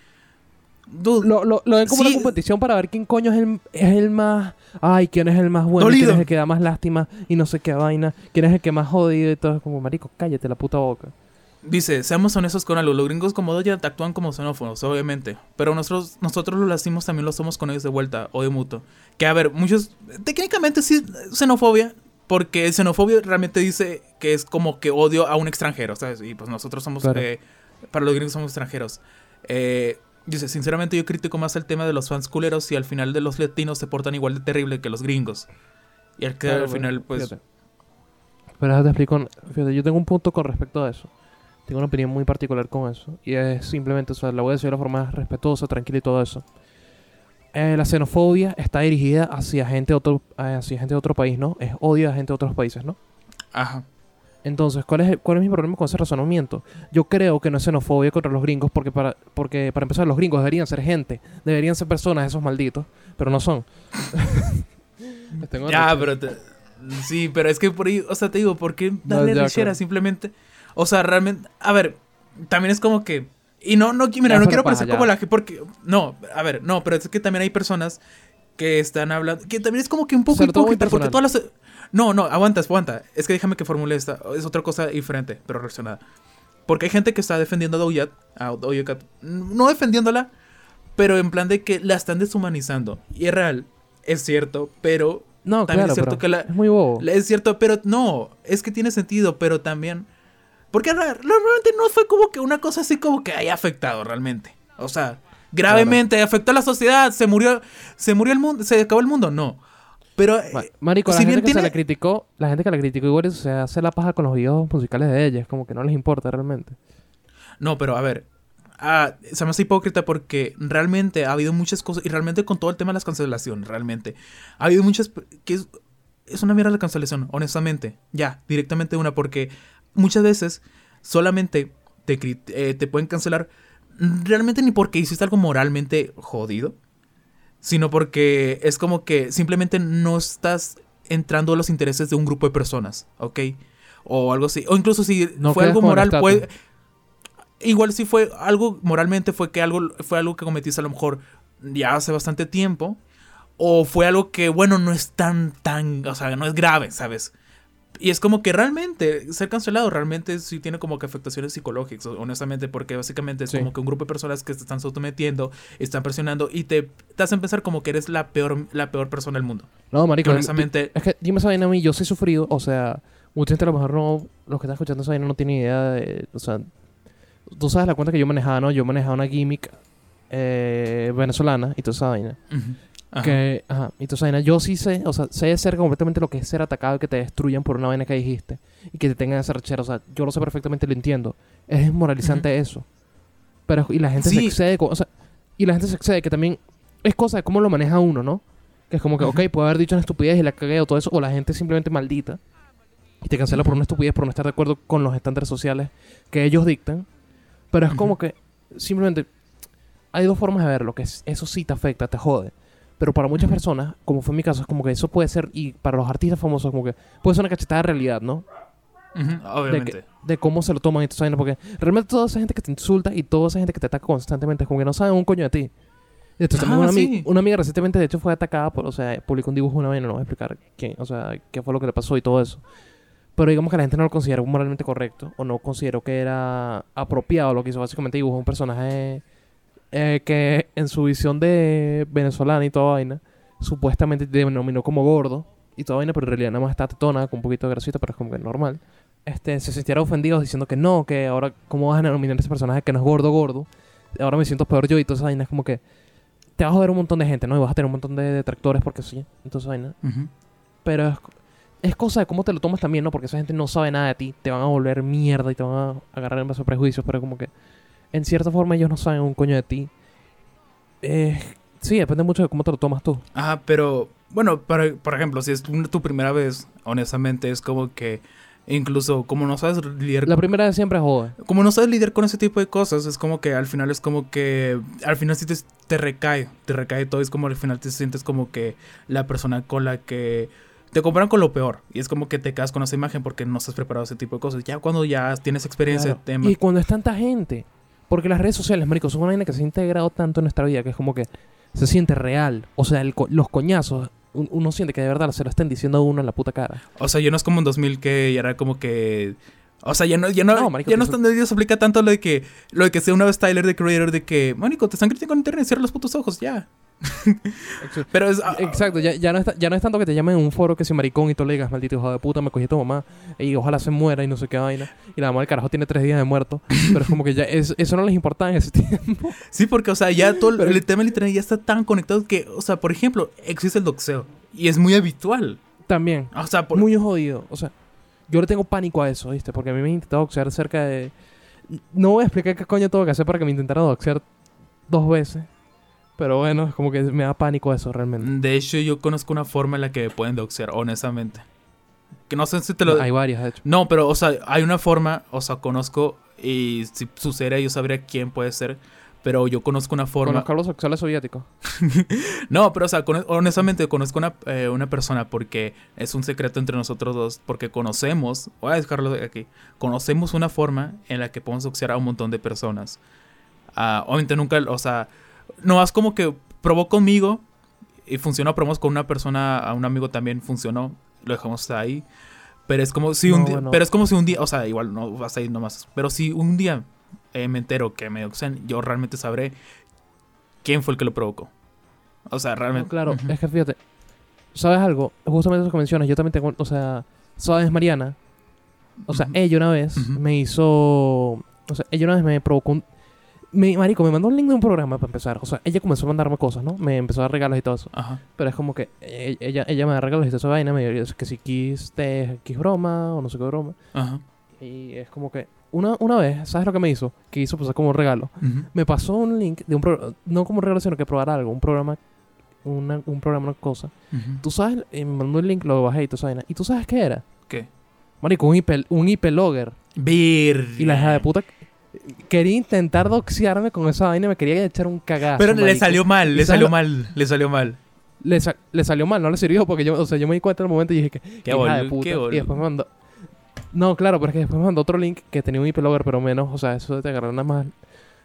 dude, Lo, lo, lo ven como Sí. una competición para ver quién coño es el, es el más... Ay, quién es el más bueno, y quién Dolido. es el que da más lástima y no sé qué vaina, quién es el que más jodido y todo. Es como, marico, cállate la puta boca. Dice, seamos honestos con algo, los gringos como Doja actúan como xenófobos, obviamente, pero nosotros, nosotros los latinos también lo somos con ellos de vuelta o de mutuo. Que a ver, muchos, técnicamente sí, xenofobia, porque xenofobia realmente dice que es como que odio a un extranjero, ¿sabes? Y pues nosotros somos, Claro. eh, para los gringos somos extranjeros. Eh, dice, sinceramente yo critico más el tema de los fans culeros y al final de los latinos se portan igual de terrible que los gringos. Y al que Claro, al final, pues... fíjate. Pero déjate explico. Fíjate, yo tengo un punto con respecto a eso. Tengo una opinión muy particular con eso. Y es simplemente, o sea, la voy a decir de la forma respetuosa, tranquila y todo eso. Eh, la xenofobia está dirigida hacia gente, de otro, eh, hacia gente de otro país, ¿no? Es odio a gente de otros países, ¿no? Ajá. Entonces, ¿cuál es, el- ¿cuál es mi problema con ese razonamiento? Yo creo que no es xenofobia contra los gringos porque para, porque para empezar los gringos deberían ser gente, deberían ser personas esos malditos, pero no son. Tengo Ya, pero te- sí, pero es que por ahí, o sea, te digo, ¿por qué No, darle ya, rechera? claro. Simplemente, o sea, realmente, a ver, también es como que y no no mira, Ya no quiero parecer como la que porque no, a ver, no, pero es que también hay personas que están hablando que también es como que un poco hipócrita porque todas las No, no, aguanta, aguanta. Es que déjame que formule esta, es otra cosa diferente, pero relacionada. Porque hay gente que está defendiendo a Doja Cat- a Doja Cat, no defendiéndola, pero en plan de que la están deshumanizando. Y es real, es cierto, pero No, también claro, es cierto que la, es muy bobo. la- Es cierto, pero no, es que tiene sentido, pero también... Porque realmente no fue como que una cosa así como que haya afectado realmente. O sea, gravemente afectó a la sociedad, se murió, se murió el mundo, se acabó el mundo, no. Pero... eh, Ma- Marico, la si gente bien que se la criticó, la gente que la criticó igual se hace la paja con los videos musicales de ella, es como que no les importa realmente. No, pero a ver. ah, se me hace hipócrita porque realmente ha habido muchas cosas. Y realmente con todo el tema de las cancelaciones, realmente. Ha habido muchas. que es, es una mierda la cancelación, honestamente. Ya, directamente una. Porque muchas veces solamente te, eh, te pueden cancelar. Realmente ni porque hiciste algo moralmente jodido. Sino porque es como que simplemente no estás entrando a los intereses de un grupo de personas, ¿ok? O algo así. O incluso si No fue algo moral, puede, igual si fue algo moralmente fue que algo fue algo que cometiste a lo mejor ya hace bastante tiempo o fue algo que bueno no es tan tan o sea no es grave sabes y es como que realmente ser cancelado realmente sí tiene como que afectaciones psicológicas honestamente porque básicamente es Sí. como que un grupo de personas que te están sometiendo están presionando y te, te hacen pensar como que eres la peor la peor persona del mundo No, marico, Que honestamente es que dime esa vaina a mí, yo sí he sufrido, o sea, mucha gente a lo mejor no, los que están escuchando esa vaina no tienen idea de, o sea, tú sabes la cuenta que yo manejaba, ¿no? Yo manejaba una gimmick eh, venezolana y toda esa vaina. Ujú. Ajá. Que, ajá, y esa vaina, yo sí sé, o sea, sé ser completamente lo que es ser atacado y que te destruyan por una vaina que dijiste y que te tengan esa rechera, o sea, yo lo sé perfectamente, lo entiendo. Es desmoralizante eso. Pero, y la gente se Sí. excede, con- o sea, y la gente se excede, que también es cosa de cómo lo maneja uno, ¿no? Que es como que, ok, puede haber dicho una estupidez y la cagué o todo eso, o la gente simplemente maldita y te cancela por una estupidez por no estar de acuerdo con los estándares sociales que ellos dictan. Pero es como que simplemente hay dos formas de verlo, que es- eso sí te afecta, te jode. Pero para muchas personas, como fue mi caso, es como que eso puede ser, y para los artistas famosos, como que puede ser una cachetada de realidad, ¿no? Obviamente. que- de cómo se lo toman y vaina, porque realmente toda esa gente que te insulta y toda esa gente que te ataca constantemente es como que no saben un coño de ti. También Ah, una, sí. una amiga recientemente, de hecho, fue atacada por, o sea, publicó un dibujo una vaina, no voy a explicar quién, o sea, qué fue lo que le pasó y todo eso. Pero digamos que la gente no lo consideró moralmente correcto o no consideró que era apropiado lo que hizo. Básicamente dibujó un personaje eh, que en su visión de venezolana y toda vaina, supuestamente denominó como gordo y toda vaina, pero en realidad nada más está tetona, con un poquito de grasita, pero es como que normal. Este, se sintieron ofendidos diciendo que no, que ahora, ¿cómo vas a denominar a ese personaje que no es gordo, gordo? Ahora me siento peor yo y toda esa vaina es como que te vas a joder un montón de gente, ¿no? Y vas a tener un montón de detractores porque sí, entonces vaina. Ujú. Pero es, es cosa de cómo te lo tomas también, ¿no? Porque esa gente no sabe nada de ti, te van a volver mierda y te van a agarrar en base a prejuicios, pero como que en cierta forma ellos no saben un coño de ti. Eh, sí, depende mucho de cómo te lo tomas tú. Ajá, pero bueno, para- por ejemplo, si es tu, tu primera vez, honestamente es como que incluso como no sabes lidiar La primera vez siempre jode. como no sabes lidiar con ese tipo de cosas, es como que al final es como que al final sí te, te recae, te recae todo, es como al final te sientes como que la persona con la que te comparan con lo peor y es como que te quedas con esa imagen porque no estás preparado a ese tipo de cosas. Ya cuando ya tienes experiencia, Claro. tema, Y cuando es tanta gente. Porque las redes sociales, marico, son una vaina que se ha integrado tanto en nuestra vida que es como que se siente real. O sea, el co- los coñazos, un- uno siente que de verdad se lo estén diciendo a uno en la puta cara. o sea, ya no es como en 2000 que ya era como que o sea, ya no, ya no, No, marico, ya no, eso- está- ya se aplica tanto lo de que, lo de que sea una vez Tyler de Creator de que, marico, te están criticando en internet, cierra los putos ojos, ya. Pero es, ah, Exacto, ya, ya, no está- ya no es tanto que te llamen en un foro que si maricón y tú le digas, maldito hijo de puta, me cogí a tu mamá y ojalá se muera y no sé qué vaina. Y la mamá del carajo tiene tres días de muerto. pero es como que ya es- eso no les importaba en ese tiempo. Sí, porque, o sea, ya todo el- Pero- el tema del internet ya está tan conectado que, o sea, por ejemplo, existe el doxeo. Y es muy habitual. También, O sea, por- muy jodido. O sea, yo le tengo pánico a eso, ¿viste? Porque a mí me intentado doxear cerca de... No voy a explicar qué coño tengo que hacer para que me intentaran doxear dos veces. Pero bueno, es como que me da pánico eso realmente. de hecho, yo conozco una forma en la que me pueden doxear, honestamente. Que no sé si te lo... Hay varias, de hecho. No, pero, o sea, hay una forma, o sea, conozco, y si sucediera yo sabría quién puede ser, pero yo conozco una forma... los Carlos sexuales soviéticos. No, pero o sea, honestamente conozco una, eh, una persona porque es un secreto entre nosotros dos, porque conocemos, voy a dejarlo de aquí, conocemos una forma en la que podemos doxear a un montón de personas. Ah, obviamente nunca, o sea, no más como que probó conmigo y funcionó, probamos con una persona, a un amigo también funcionó, lo dejamos ahí. Pero es como si un No, día, bueno. pero es como si un día, o sea, igual no vas a ir nomás, pero si un día eh, me entero que me doxean, yo realmente sabré quién fue el que lo provocó. O sea, No, realmente. claro, Ujú. es que fíjate, ¿sabes algo? Justamente eso que mencionas, yo también tengo, o sea, ¿sabes Mariana? O sea, ella una vez me hizo, o sea, ella una vez me provocó un... Me, marico, me mandó un link de un programa para empezar. O sea, ella comenzó a mandarme cosas, ¿no? Me empezó a dar regalos y todo eso. Ajá. Pero es como que eh, ella, ella me da regalos y toda esa vaina. Me dice que si Kiss, te, Kiss broma o no sé qué broma. Ajá. Y es como que una, una vez, ¿sabes lo que me hizo? Que hizo pues como un regalo. Ujú. Me pasó un link de un programa, no como un regalo, sino que probar algo. Un programa, una, un programa, una cosa. Ujú. Tú sabes, eh, me mandó el link, lo bajé y toda esa vaina. ¿Y tú sabes qué era? ¿Qué? Marico, un IP, un IP logger. Ver. Y la hija de puta quería intentar doxearme con esa vaina me quería echar un cagazo. Pero le salió mal, ¿Y le salió mal, le salió mal. Le, sa- le salió mal, no le sirvió porque yo, o sea, yo me di cuenta en el momento y dije que Qué hija boludo, de puta. qué y después me mandó. No, claro, pero es que después me mandó otro link que tenía un IP logger, pero menos, o sea, eso de te agarrar nada más.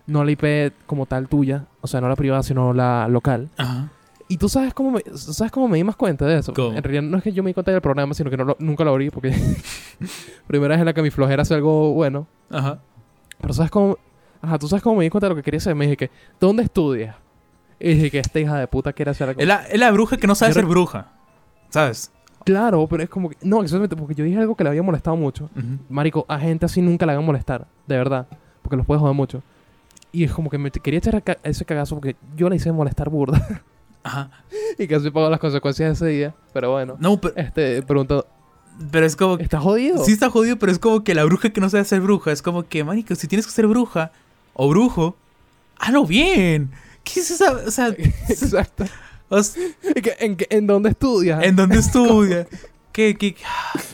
No la IP como tal tuya, o sea, no la privada, sino la local. Ajá. Y tú sabes cómo me, ¿sabes cómo me di más cuenta de eso. ¿Cómo? En realidad no es que yo me di cuenta del programa, sino que no lo- nunca lo abrí porque primera vez en la que mi flojera hace algo bueno. Ajá. Pero ¿sabes cómo? Ajá, tú sabes cómo me di cuenta de lo que quería hacer. Me dije que, ¿dónde estudias? Y dije que esta hija de puta quiere hacer algo. Es la, es la bruja que no sabe ser bruja. ¿Sabes? Claro, pero es como que... No, exactamente, porque yo dije algo que le había molestado mucho. Ujú. Marico, a gente así nunca le hagan molestar, de verdad. Porque los puede joder mucho. Y es como que me quería echar ca- ese cagazo porque yo le hice molestar burda. Ajá. y casi pagó las consecuencias de ese día. Pero bueno. No, pero, Este, preguntó, pero es como... ¿está jodido? Sí está jodido, pero es como que la bruja que no sabe ser bruja. Es como que, marico, si tienes que ser bruja o brujo, hazlo bien. ¿Qué es esa? O sea, Exacto. O sea, ¿En, dónde estudias? ¿En dónde estudia? ¿Qué, qué?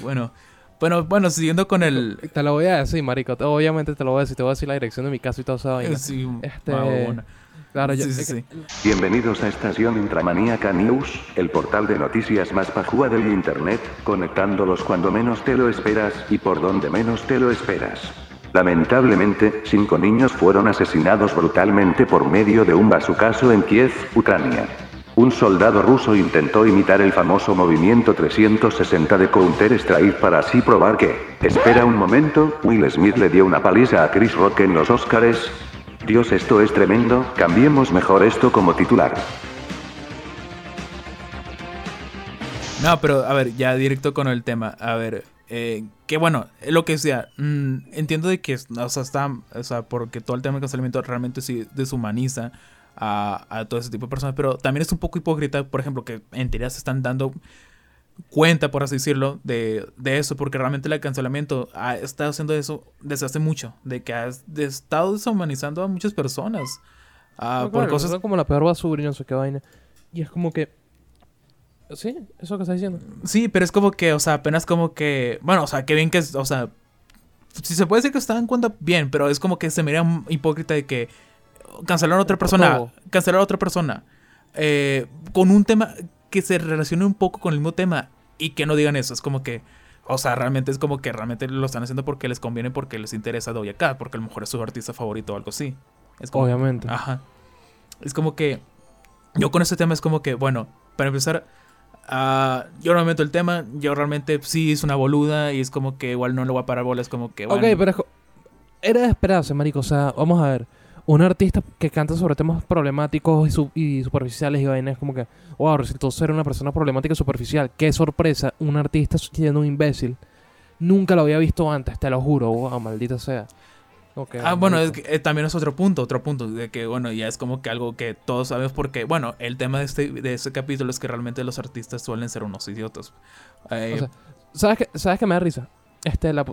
Bueno, bueno, bueno, siguiendo con el... Te lo voy a decir, marico. te- Obviamente te lo voy a decir. Te voy a decir la dirección de mi casa y todo vaina. Sí, Este, ah. Claro, yo... Sí, sí, es que- sí. Bienvenidos a Estación Intramaníaca News, el portal de noticias más pajúa del internet, conectándolos cuando menos te lo esperas y por donde menos te lo esperas. Lamentablemente, cinco niños fueron asesinados brutalmente por medio de un bazucazo en Kiev, Ucrania. Un soldado ruso intentó imitar el famoso movimiento 360 de Counter-Strike para así probar que, espera un momento, Will Smith le dio una paliza a Chris Rock en los Oscars. Dios, esto es tremendo, cambiemos mejor esto como titular. No, pero a ver, ya directo con el tema. A ver, eh, que bueno, eh, lo que sea, mm, entiendo de que, o sea, está, o sea, porque todo el tema del cancelamiento realmente sí deshumaniza a, a todo ese tipo de personas, pero también es un poco hipócrita, por ejemplo, que en teoría se están dando cuenta, por así decirlo, de, de eso, porque realmente el cancelamiento ha estado haciendo eso desde hace mucho, de que ha estado deshumanizando a muchas personas. ah, No, por claro, cosas como la peor basura y no sé qué vaina. Y es como que... Sí, eso que estás diciendo. Sí, pero es como que, o sea, apenas como que. Bueno, o sea, que bien que es. O sea, si se puede decir que se dan cuenta, bien, pero es como que se mira hipócrita de que cancelaron a otra persona. Cancelaron a otra persona. eh, con un tema que se relacione un poco con el mismo tema y que no digan eso. Es como que. O sea, realmente es como que realmente lo están haciendo porque les conviene, porque les interesa Doja Cat, porque a lo mejor es su artista favorito o algo así. Es como, Obviamente. Ajá. Es como que. Yo con este tema es como que, bueno, para empezar, ah, yo no me meto el tema. Yo realmente sí es una boluda y es como que igual no le voy a parar bolas. Como que, bueno. Ok, pero es era de esperarse, marico. O sea, vamos a ver. Un artista que canta sobre temas problemáticos y, su- y superficiales y vainas, como que, wow, resultó ser una persona problemática y superficial. Qué sorpresa, un artista siendo un imbécil. Nunca lo había visto antes, te lo juro. Wow, maldita sea. Ok, Ah, bueno, es que, eh, también es otro punto, otro punto, de que, bueno, ya es como que algo que todos sabemos porque, bueno, el tema de este, de este capítulo es que realmente los artistas suelen ser unos idiotas. Eh, O sea, ¿sabes qué, ¿Sabes me da risa? Este, la,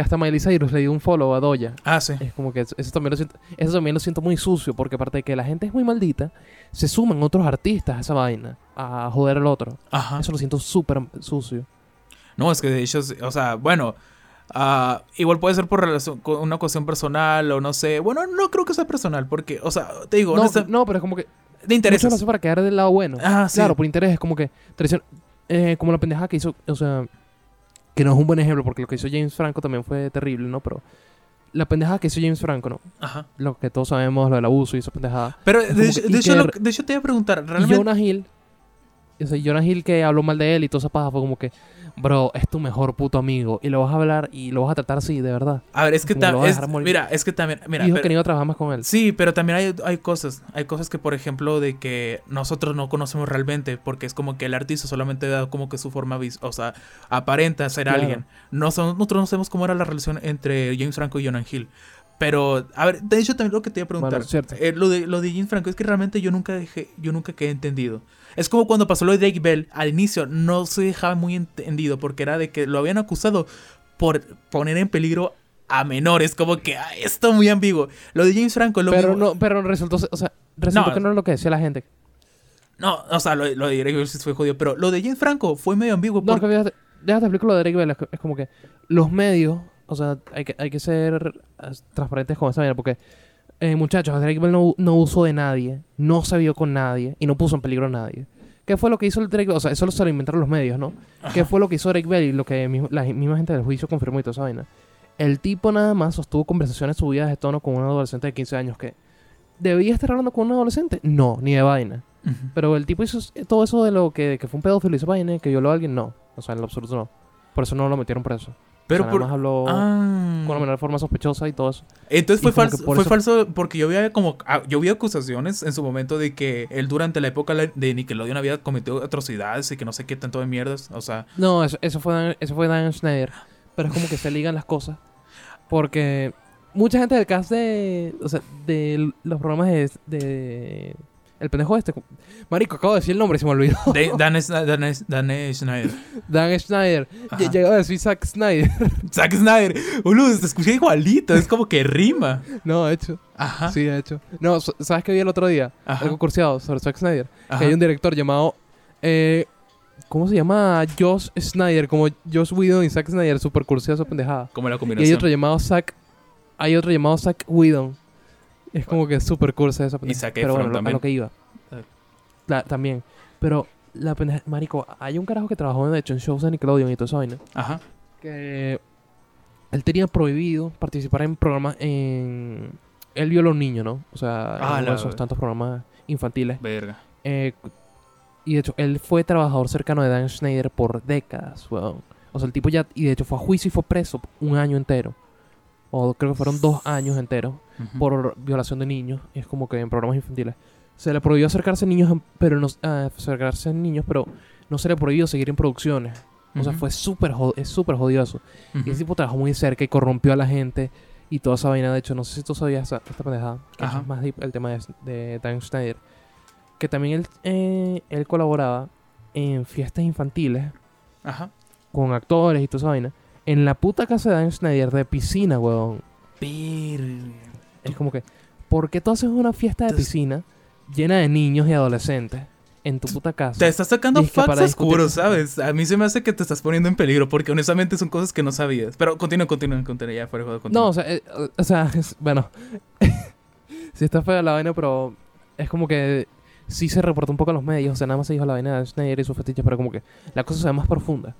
que hasta Miley Cyrus le dio un follow a Doya. ah, sí. Es como que eso, eso también lo siento, eso también lo siento muy sucio, porque aparte de que la gente es muy maldita, se suman otros artistas a esa vaina, a joder al otro. Ajá. Eso lo siento súper sucio. No, es que de hecho, o sea, bueno, ah, igual puede ser por relación, una cuestión personal o no sé. Bueno, no creo que sea personal, porque, o sea, te digo, No, honesta- no, pero es como que de hacen para quedar del lado bueno. Ah, sí. Claro, por interés, es como que traición- eh, como la pendejada que hizo, o sea, que no es un buen ejemplo, porque lo que hizo James Franco también fue terrible, ¿no? Pero la pendejada que hizo James Franco, ¿no? Ajá. Lo que todos sabemos, lo del abuso y esa pendejada. Pero Es de, lo- hecho te iba a preguntar, Y realmente... Jonah Hill, o sea, Jonah Hill que habló mal de él y toda esa paja fue como que, bro, es tu mejor puto amigo. Y lo vas a hablar y lo vas a tratar así, de verdad. A ver, es que como lo tam- va a es- dejar morir. mira, es que también, mira, Dijo pero- que no iba a trabajar más con él. sí, pero también hay, hay cosas, hay cosas que por ejemplo de que nosotros no conocemos realmente, porque es como que el artista solamente da como que su forma, o sea, aparenta ser Claro. alguien. No son- nosotros no sabemos cómo era la relación entre James Franco y Jonah Hill. Pero, a ver, de hecho también lo que te iba a preguntar, Bueno, cierto. eh, lo, de, lo de James Franco es que realmente yo nunca dejé, yo nunca quedé entendido. Es como cuando pasó lo de Drake Bell, al inicio no se dejaba muy entendido, porque era de que lo habían acusado por poner en peligro a menores, como que ah, esto muy ambiguo. Lo de James Franco es lo pero mismo. no, pero resultó, o sea, resultó No. que no era lo que decía la gente. No, o sea, lo, lo de Drake Bell sí fue jodido, pero lo de James Franco fue medio ambiguo. No, porque- que déjate, déjate explico lo de Drake Bell. Es, es como que los medios, o sea, hay que, hay que ser eh, transparentes con esa manera, porque, eh, muchachos, Drake Bell no, no usó de nadie, no se vio con nadie y no puso en peligro a nadie. ¿Qué fue lo que hizo el Drake Bell? O sea, eso se lo inventaron los medios, ¿no? ¿Qué fue lo que hizo Drake Bell y lo que la misma gente del juicio confirmó y toda esa vaina? El tipo nada más sostuvo conversaciones subidas de tono con un adolescente de 15 años que... ¿Debía estar hablando con un adolescente? No, ni de vaina. Pero el tipo hizo todo eso de lo que, que fue un pedófilo, hizo vaina, que violó a alguien, no. O sea, en lo absoluto no. Por eso no lo metieron preso. Pero por... más habló Ah. con menor forma sospechosa y todo eso. Entonces fue falso, fue eso- falso porque yo había como ah, yo vi acusaciones en su momento de que él durante la época la- de Nickelodeon había cometido atrocidades y que no sé qué tanto de mierdas, o sea, No, eso, eso fue Dan, eso fue Dan Schneider. Pero es como que se ligan las cosas. Porque mucha gente del cast de, o sea, de los programas de, de El pendejo este. Marico, acabo de decir el nombre y se me olvidó. De- Dan, Dan, Schneider. Dan Schneider. Llegaba a decir Zack Snyder. Zack Snyder. Boludo, te escuché igualito. Es como que rima. no, de hecho. Ajá. Sí, de hecho. No, ¿sabes qué vi el otro día? Ajá. Algo cursiado sobre Zack Snyder. Ajá. Que hay un director llamado. eh, ¿Cómo se llama? Josh Snyder. Como Josh Whedon y Zack Snyder. Super cursiado esa pendejada. Como la Y hay combinación. otro llamado Zack. Hay otro llamado Zack Whedon. Es como que super cursa esa pendeja. Zac Pero Efron bueno, lo- a lo que iba. También. Pero la pendeja. Marico, hay un carajo que trabajó de hecho en shows de Nickelodeon y toda esa vaina. Ajá. que él tenía prohibido participar en programas en él vio a los niños no o sea en Ah, uno de esos tantos programas infantiles Verga. Eh, y de hecho él fue trabajador cercano de Dan Schneider por décadas weón. o sea el tipo ya y de hecho fue a juicio y fue preso un año entero o creo que fueron dos años enteros por violación de niños es como que en programas infantiles se le prohibió acercarse a niños pero no ah, acercarse a niños pero no se le prohibió seguir en producciones o sea fue súper es súper jodioso Ujú. y ese tipo trabajó muy cerca y corrompió a la gente y toda esa vaina. De hecho, no sé si tú sabías esa, esta pendejada. que eso es más deep, el tema de, de Dan Schneider. Que también él, eh, él colaboraba en fiestas infantiles Ajá. con actores y toda esa vaina. En la puta casa de Dan Schneider de piscina, weón. Verga. Es como que, ¿por qué tú haces una fiesta de piscina llena de niños y adolescentes en tu puta casa? Te estás sacando facts oscuros. ¿sabes? A mí se me hace que te estás poniendo en peligro porque honestamente son cosas que no sabías. Pero continúa, continúa, continúa. Ya fuera de. No, o sea, eh, o sea, es- bueno. sí está fea la vaina, pero es como que sí se reportó un poco en los medios. O sea, nada más se dijo la vaina de Schneider y sus fetiches, pero como que la cosa se ve más profunda.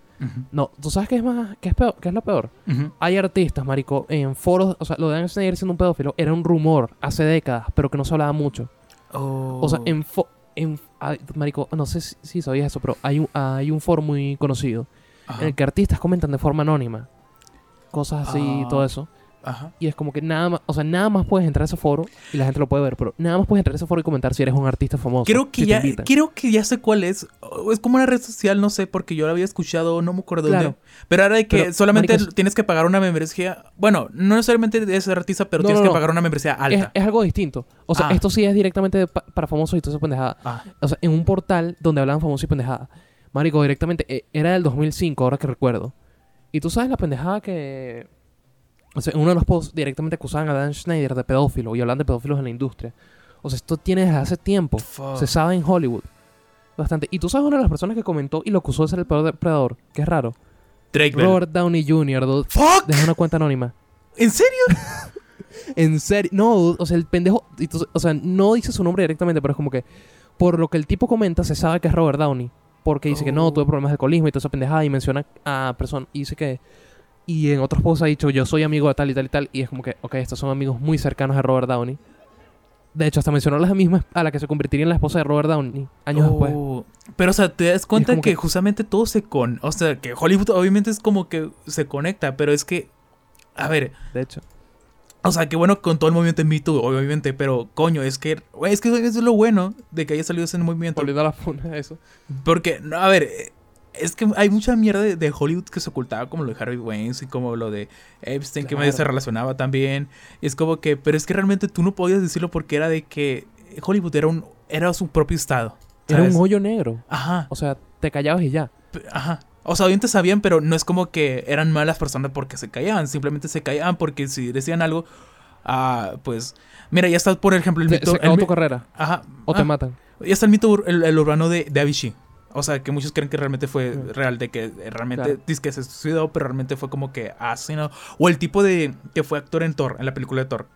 No, ¿tú sabes qué es más, qué es peor, qué es lo peor? Hay artistas, marico, en foros, o sea, lo de Dan Schneider siendo un pedófilo era un rumor hace décadas, pero que no se hablaba mucho. O sea, en, fo- en marico, no sé si, si sabías eso, pero hay un, hay un foro muy conocido Ajá. en el que artistas comentan de forma anónima cosas así y Ah. todo eso. Ajá. Y es como que nada más, o sea, nada más puedes entrar a ese foro y la gente lo puede ver, pero nada más puedes entrar a ese foro y comentar si eres un artista famoso. Creo que si ya, creo que ya sé cuál es. Es como una red social, no sé, porque yo la había escuchado, no me acuerdo Claro. dónde. Pero ahora de que Pero, solamente es- tienes que pagar una membresía. Bueno, no necesariamente de ser artista, pero No, tienes no, que pagar una membresía Es, alta. es algo distinto. O sea, Ah. esto sí es directamente pa- para famosos y toda esa pendejada. Ah, O sea, en un portal donde hablaban famosos y pendejada. Marico, directamente, eh, era del 2005, ahora que recuerdo. Y tú sabes la pendejada que... O sea, en uno de los posts directamente acusaban a Dan Schneider de pedófilo y hablan de pedófilos en la industria. O sea, esto tiene desde hace tiempo. fuck. Se sabe en Hollywood. Bastante. Y tú sabes una de las personas que comentó y lo acusó de ser el peor depredador. Que es raro. Drake Bell. Robert Downey Jr., dude. ¡Fuck! Deja una cuenta anónima. ¿En serio? En serio. No, dude, o sea, el pendejo. o sea, no dice su nombre directamente, pero es como que. Por lo que el tipo comenta, se sabe que es Robert Downey. Porque dice que no, Oh. tuve problemas de alcoholismo y toda esa pendejada. Y menciona a personas. Y dice que. Y en otros posts ha dicho, yo soy amigo de tal y tal y tal. Y es como que, ok, estos son amigos muy cercanos a Robert Downey. De hecho, hasta mencionó a la misma a la que se convertiría en la esposa de Robert Downey años después. Oh. Pero, o sea, te das cuenta que, que- justamente todo se con... O sea, que Hollywood obviamente es como que se conecta, pero es que... A ver, De hecho. o sea, qué bueno con todo el movimiento en Me Too, obviamente, pero coño, es que... Es que eso es lo bueno de que haya salido ese movimiento. Volviendo a la funa, eso. Porque, a ver, es que hay mucha mierda de, de Hollywood que se ocultaba, como lo de Harvey Weinstein, como lo de Epstein, que medio se relacionaba también. Y es como que, pero es que realmente tú no podías decirlo porque era de que Hollywood era un era su propio estado. Era un hoyo negro. Ajá, O sea, te callabas y ya. ajá. O sea, obviamente sabían, pero no es como que eran malas personas porque se callaban. Simplemente se callaban porque si decían algo, ah, pues... Mira, ya está, por ejemplo, el mito... se acabó tu carrera. Ajá. O ah, te matan. Ya está el mito, el, el urbano de, de Avicii. O sea, que muchos creen que realmente fue real, de que realmente Claro. dice que se suicidó, pero realmente fue como que asesino. O el tipo de que fue actor en Thor, en la película de Thor.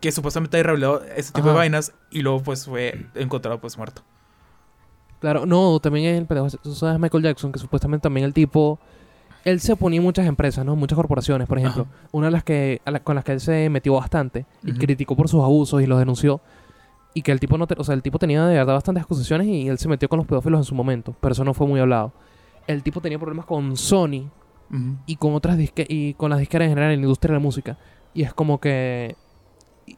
Que supuestamente ha revelado ese tipo de vainas y luego pues fue encontrado pues muerto. Claro, no, también es el pendejo. Tú sabes Michael Jackson, que supuestamente también el tipo. Él se oponía en muchas empresas, ¿no? Muchas corporaciones, por ejemplo. Una de las que, a la- con las que él se metió bastante y criticó por sus abusos y los denunció. Y que el tipo no. te- o sea, el tipo tenía de verdad bastantes acusaciones y él se metió con los pedófilos en su momento. Pero eso no fue muy hablado. El tipo tenía problemas con Sony y con otras disque y con las disqueras en general en la industria de la música. Y es como que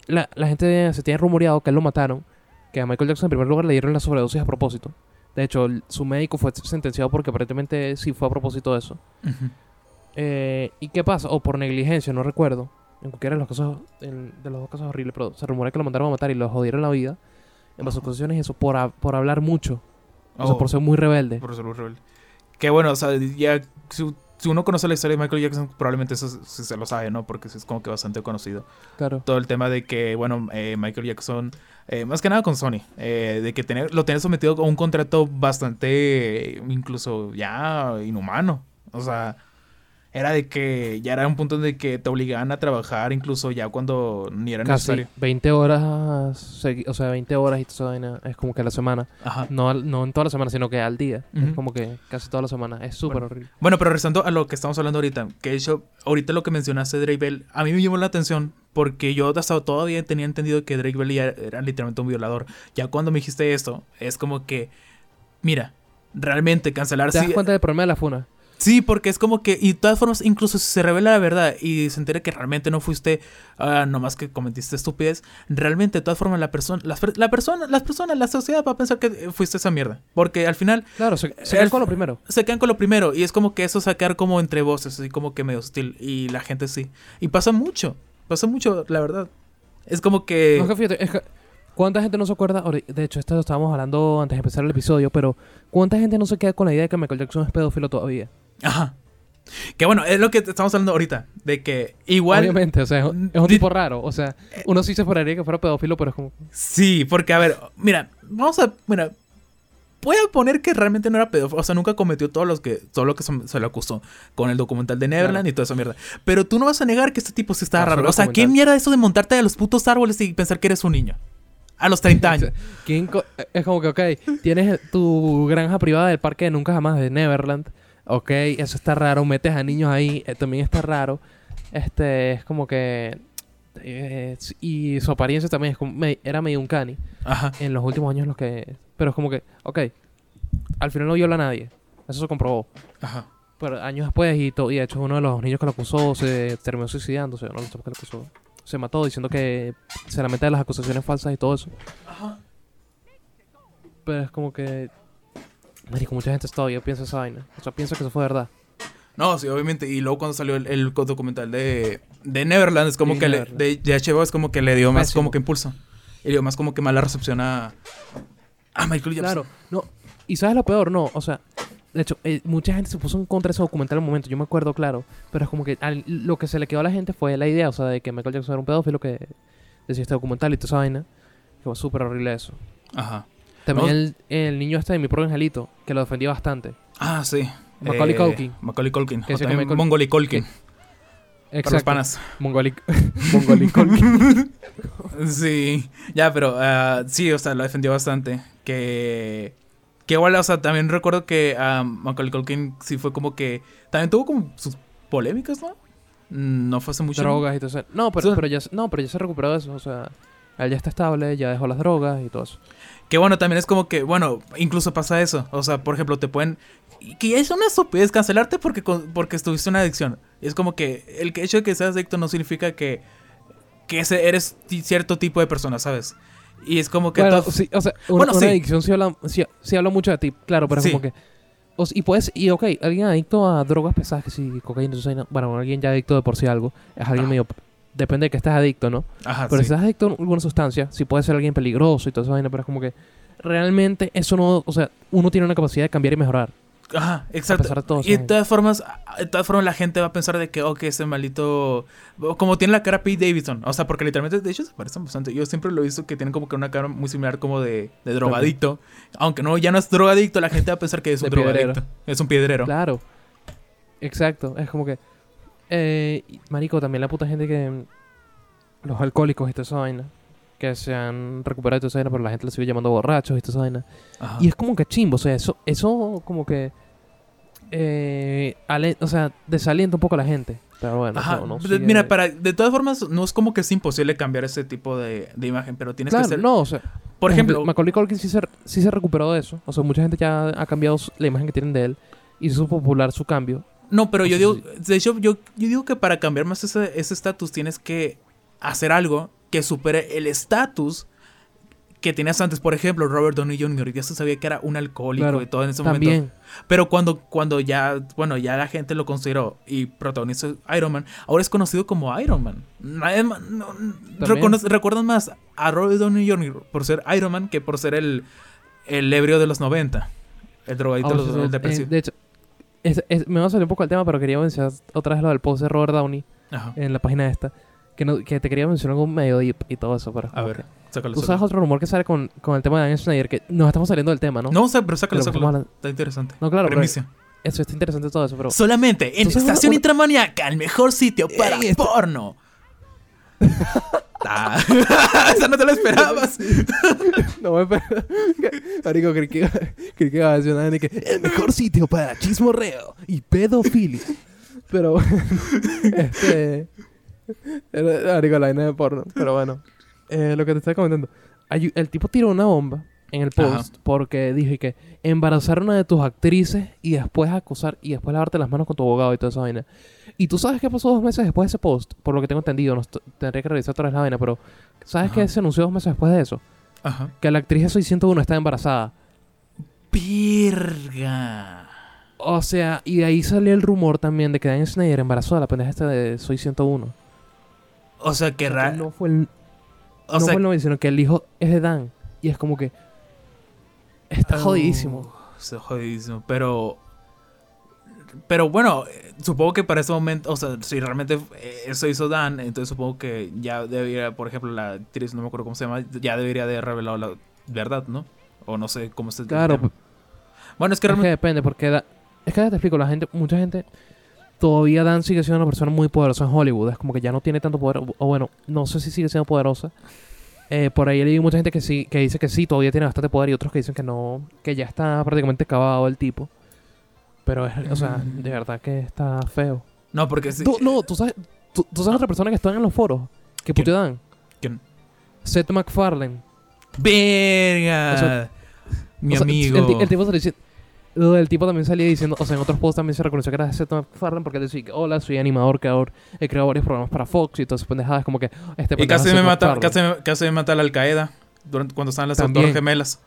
la, la gente se tiene rumoreado que él lo mataron, que a Michael Jackson en primer lugar le dieron la sobredosis a propósito. De hecho, su médico fue sentenciado porque aparentemente sí fue a propósito de eso. Eh, ¿Y qué pasa? O por negligencia, no recuerdo. En cualquiera de los casos, en- de los dos casos horribles, pero se rumorea que lo mandaron a matar y lo jodieron la vida. en las acusaciones y eso por, por hablar mucho. O sea, Oh, por ser muy rebelde. por ser muy rebelde. Que bueno, o sea, ya si, si uno conoce la historia de Michael Jackson, probablemente eso se lo sabe, ¿no? Porque es como que bastante conocido. Claro. Todo el tema de que, bueno, eh, Michael Jackson, eh, más que nada con Sony, eh, de que tener, lo tenía sometido a un contrato bastante, incluso ya inhumano. O sea, era de que ya era un punto de que te obligaban a trabajar incluso ya cuando ni era Casi necesario. 20 horas, o sea, 20 horas y toda esa es como que a la semana. Ajá. No, al- no en toda la semana, sino que al día. Es como que casi toda la semana. Es súper Bueno. horrible. Bueno, pero regresando a lo que estamos hablando ahorita, que de hecho, ahorita lo que mencionaste Drake Bell, a mí me llamó la atención porque yo hasta todavía tenía entendido que Drake Bell ya era literalmente un violador. Ya cuando me dijiste esto, es como que, mira, realmente cancelar ¿Te das sí, cuenta del problema de la funa? Sí, porque es como que, y de todas formas, incluso si se revela la verdad y se entera que realmente no fuiste, ah, nomás que cometiste estupidez, realmente de todas formas la persona, las, la persona, las personas, la sociedad va a pensar que eh, fuiste esa mierda. Porque al final Claro, se, se El- queda con lo primero. se quedan con lo primero y es como que eso sacar como entre voces, así como que medio hostil y la gente sí. Y pasa mucho, pasa mucho, la verdad. Es como que... No, es que fíjate, es que ¿cuánta gente no se acuerda? De hecho, esto lo estábamos hablando antes de empezar el episodio, pero ¿cuánta gente no se queda con la idea de que Michael Jackson es pedófilo todavía? Ajá. Que bueno, es lo que estamos hablando ahorita, de que igual... Obviamente, o sea, es un, es tipo raro. O sea, uno sí se esperaría que fuera pedófilo, pero es como... Sí, porque a ver, mira, vamos a... Mira, voy a poner que realmente no era pedófilo, o sea, nunca cometió todo, los que, todo lo que se, se le acusó con el documental de Neverland Claro. y toda esa mierda. Pero tú no vas a negar que este tipo sí está Ah, raro. O sea, ¿qué mierda eso de montarte a los putos árboles y pensar que eres un niño? A los 30 años. ¿Quién co- es como que, ok, tienes tu granja privada del parque de Nunca Jamás de Neverland. Ok, eso está raro. Metes a niños ahí, eh, también está raro. Este, es como que... eh, y su apariencia también es como, me- era medio un cani. Ajá. En los últimos años los que... Pero es como que, ok, al final no viola a nadie. Eso se comprobó. Ajá. Pero años después, y, y de hecho uno de los niños que lo acusó se terminó suicidándose. Qué lo acusó. Se mató diciendo que se lamenta de las acusaciones falsas y todo eso. Ajá. Pero es como que. Marico, mucha gente todavía piensa esa vaina. O sea, piensa que eso fue verdad. No, sí, obviamente. Y luego cuando salió el, el documental de, de Neverland, es como Sí, que le, de, de HBO es como que le dio más Pésimo. como que impulso. Y le dio más como que mala recepción a, a Michael Jackson. Claro, no. Y sabes lo peor, no. O sea, de hecho, eh, mucha gente se puso en contra de ese documental en un momento. Yo me acuerdo, claro. Pero es como que al- lo que se le quedó a la gente fue la idea, o sea, de que Michael Jackson era un pedófilo que decía este documental y toda esa vaina. Que fue súper horrible eso. Ajá. También No. el, el niño este de mi propio angelito, que lo defendía bastante. Ah, sí. Macaulay Eh, Culkin. Macaulay Culkin. Que O también Mongoli Culkin. Para los panas. Culkin. Sí. Ya, pero ah, sí, o sea, lo defendió bastante. Que. Que igual, o sea, también recuerdo que a Macaulay Culkin sí fue como que. También tuvo como sus polémicas, ¿no? No fue hace mucho. drogas y todo eso. No, pero, pero ya, no, pero ya se recuperó de eso. O sea, él ya está estable, ya dejó las drogas y todo eso. Que bueno, también es como que, bueno, incluso pasa eso. O sea, por ejemplo, te pueden. Que es una estupidez cancelarte porque, porque estuviste en una adicción. Es como que el hecho de que seas adicto no significa que, que eres cierto tipo de persona, ¿sabes? Y es como que. Bueno, todo- sí, o sea, una, Bueno, una sí. adicción sí habla, sí, sí habla mucho de ti, claro, pero es como que... o y puedes, y ok, alguien adicto a drogas pesadas, que sí, cocaína, bueno, alguien ya adicto de por sí a algo, es alguien Ah. medio... Depende de que estés adicto, ¿no? Ajá, Pero sí. si estás adicto a alguna sustancia, sí puede ser alguien peligroso y toda esa vaina, pero es como que realmente eso no, o sea, uno tiene una capacidad de cambiar y mejorar. Ajá, exacto. pesar de todo, y de todas formas, de todas formas la gente va a pensar de que, ok, ese maldito... Como tiene la cara Pete Davidson. O sea, porque literalmente, de hecho, se parecen bastante. Yo siempre lo he visto que tienen como que una cara muy similar como de, de drogadicto. Aunque no, ya no es drogadicto, la gente va a pensar que es un De piedrero. drogadicto. Es un piedrero. Claro. Exacto. Es como que. Eh, marico, también la puta gente que. mm, Los alcohólicos y toda esa vaina. Que se han recuperado y toda esa vaina, pero la gente los sigue llamando borrachos y toda esa vaina. Ajá. Y es como que chimbo. O sea, eso, eso como que. Eh, ale- o sea, desalienta un poco a la gente. Pero bueno, Ajá. no, no sigue- Mira, para, de todas formas, no es como que es imposible cambiar ese tipo de, de imagen, pero tienes Claro, que ser... no, o sea. por ejemplo, Macaulay Culkin sí se, sí se recuperó de eso. O sea, mucha gente ya ha cambiado la imagen que tienen de él. Y hizo popular su cambio. No, pero yo digo, de hecho, yo, yo digo que para cambiar más ese estatus tienes que hacer algo que supere el estatus que tenías antes. Por ejemplo, Robert Downey Jr. ya se sabía que era un alcohólico Claro, y todo en ese momento. También. Pero cuando, cuando ya, bueno, ya la gente lo consideró y protagonizó Iron Man, ahora es conocido como Iron Man. No- reconoce- recuerdan más a Robert Downey Jr. por ser Iron Man que por ser el, el ebrio de los 90. El drogadito, de los- el eh, depresivo. de hecho, es- es- me va a salir un poco del tema, pero quería mencionar otra vez lo del post de Robert Downey Ajá. en la página esta. Que, no- que te quería mencionar algo medio deep y todo eso. Pero A ver, que- sácalo. Tú sabes otro rumor que sale con, con el tema de Daniel Snyder, que nos estamos saliendo del tema, ¿no? No, sa- pero sácalo, Pero sácalo. hablando- Está interesante. No, claro, pero-. Eso está interesante todo eso, pero... Solamente en ¿Tú sabes Estación una- Intramaniaca, el mejor sitio para esto- porno. Ah, Esa no te la esperabas. No me. Marico, creí que, creí que iba a decir una y que el mejor sitio para chismorreo y pedofilia. Pero, este. Marico, la vaina de porno. Pero bueno, eh, lo que te estaba comentando. El tipo tiró una bomba en el post porque dije que embarazar a una de tus actrices y después acusar y después lavarte las manos con tu abogado y toda esa vaina. Y tú sabes qué pasó dos meses después de ese post, por lo que tengo entendido. No tendría que revisar otra vez la vaina, pero ¿sabes Ajá. qué se anunció dos meses después de eso? Ajá. que la actriz de Soy 101 está embarazada. Virga. O sea, y de ahí salió el rumor también de que Daniel Snyder embarazó a la pendeja esta de Soy 101. O sea, que O sea, ra- que no fue el, O no sea, fue el novio, sino que el hijo es de Dan. Y es como que... Está jodidísimo. Está jodidísimo. Pero. Pero bueno, supongo que para ese momento, o sea, si realmente eso hizo Dan, entonces supongo que ya debería, por ejemplo, la actriz, no me acuerdo cómo se llama, ya debería de haber revelado la verdad, ¿no? O no sé cómo se Claro, Bueno, es que es que realmente. depende, porque... da- es que ya te explico, la gente, mucha gente... Todavía Dan sigue siendo una persona muy poderosa en Hollywood. Es como que ya no tiene tanto poder. O bueno, no sé si sigue siendo poderosa. Eh, por ahí leí mucha gente que sí, que dice que sí, todavía tiene bastante poder y otros que dicen que no, que ya está prácticamente acabado el tipo. Pero es, o sea, de verdad que está feo. No, porque sí. Tú- no, tú sabes, tú, tú sabes otra persona que está en los foros que ¿Quién? Dan. ¿Quién? Seth MacFarlane. ¡Verga! O sea, Mi O sea, amigo. El, ti- el tipo salió diciendo- lo del tipo también salía diciendo, o sea, en otros posts también se reconoció que era Seth MacFarlane porque él decía, hola, soy animador, creador, he creado varios programas para Fox y todas esas pendejadas, como que este y casi me, mata, casi, casi me mata a la Al-Qaeda cuando estaban las. Torres Gemelas.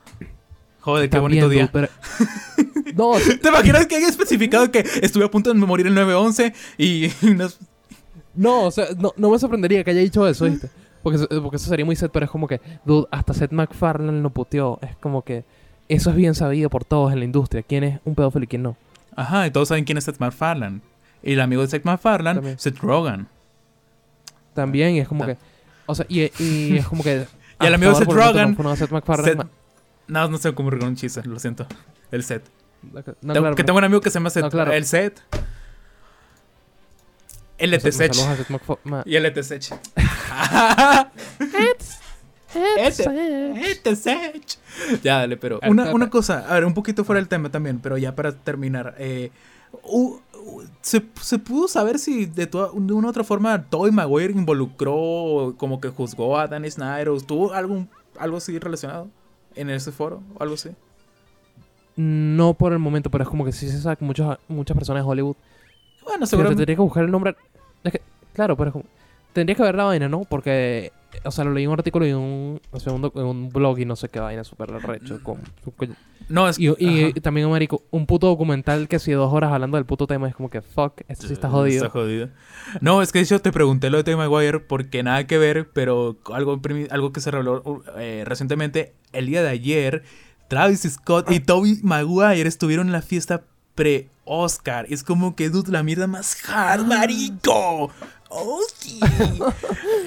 Joder, qué bonito día. pero- no, ¿Te imaginas que haya especificado que estuve a punto de morir el 9-11 y no, o sea, no, no me sorprendería que haya dicho eso, ¿viste? Porque, porque eso sería muy Seth, pero es como que, dude, hasta Seth MacFarlane lo puteó. Es como que eso es bien sabido por todos en la industria, quién es un pedófilo y quién no. Ajá, y todos saben quién es Seth MacFarlane. Y el amigo de Seth MacFarlane, También. Seth Rogen. También, y es como Ta- que, o sea, y, y es como que... Y el amigo de Seth Rogen, no Seth MacFarlane. Seth- No, no sé cómo recordar un chiste, lo siento. El Seth. No, Tengo- claro, que tengo un amigo que se llama Seth. No, claro. El Seth. El MacFar- ma- Y el Etesech. Etesech. Ya, dale, pero. Una, una cosa, a ver, un poquito fuera del tema también, pero ya para terminar. eh, u- u- ¿se, se pudo saber si de, toda- de una u otra forma Toy Maguire involucró, como que juzgó a Danny Snyder o tuvo algún, algo así relacionado en ese foro o algo así? No por el momento, pero es como que sí se sabe que muchos, muchas personas de Hollywood. Bueno, Pero te seguramente. tendría que buscar el nombre. Es que, claro, pero es como. Tendría que ver la vaina, ¿no? Porque. O sea, lo leí en un artículo y en un, o sea, un, un blog y no sé qué vaina, súper recho. Con, con- No, es y, y ajá. también, marico, un puto documental que si dos horas hablando del puto tema es como que fuck, esto sí está jodido. Está jodido. No, es que hecho te pregunté lo de Tobey Maguire porque nada que ver, pero algo, algo que se reveló uh, eh, recientemente, el día de ayer, Travis Scott y Toby Maguire estuvieron en la fiesta pre-Oscar. Es como que, dude, la mierda más hard, marico. Oh, sí.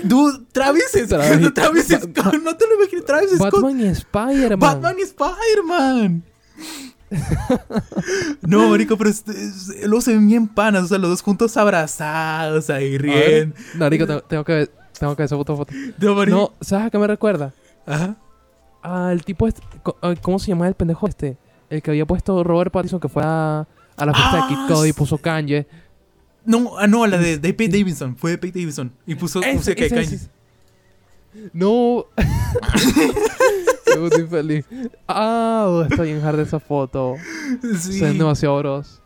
dude, Travis Scott, Travis- Scott, no te lo imaginas, Travis Scott. Batman y Spider-Man. Batman y Spider-Man. no, marico, pero es- es- luego se ven bien panas, o sea, los dos juntos abrazados, ahí riendo. Marico, tengo, tengo que ver, tengo que ver esa foto. No. No, ¿sabes a qué me recuerda? Ajá. Ah, el tipo este, ¿cómo se llama el pendejo este? El que había puesto Robert Pattinson que fue a, a la fiesta Ah, de Kid Cudi y puso Kanye. No, ah, no, la de, de Pete Davidson, fue de Pete Davidson. Y puso Ese- música de ese- Kanye. ese- No. Ah, oh, está bien hard esa foto. Sí. Se ven demasiado bros.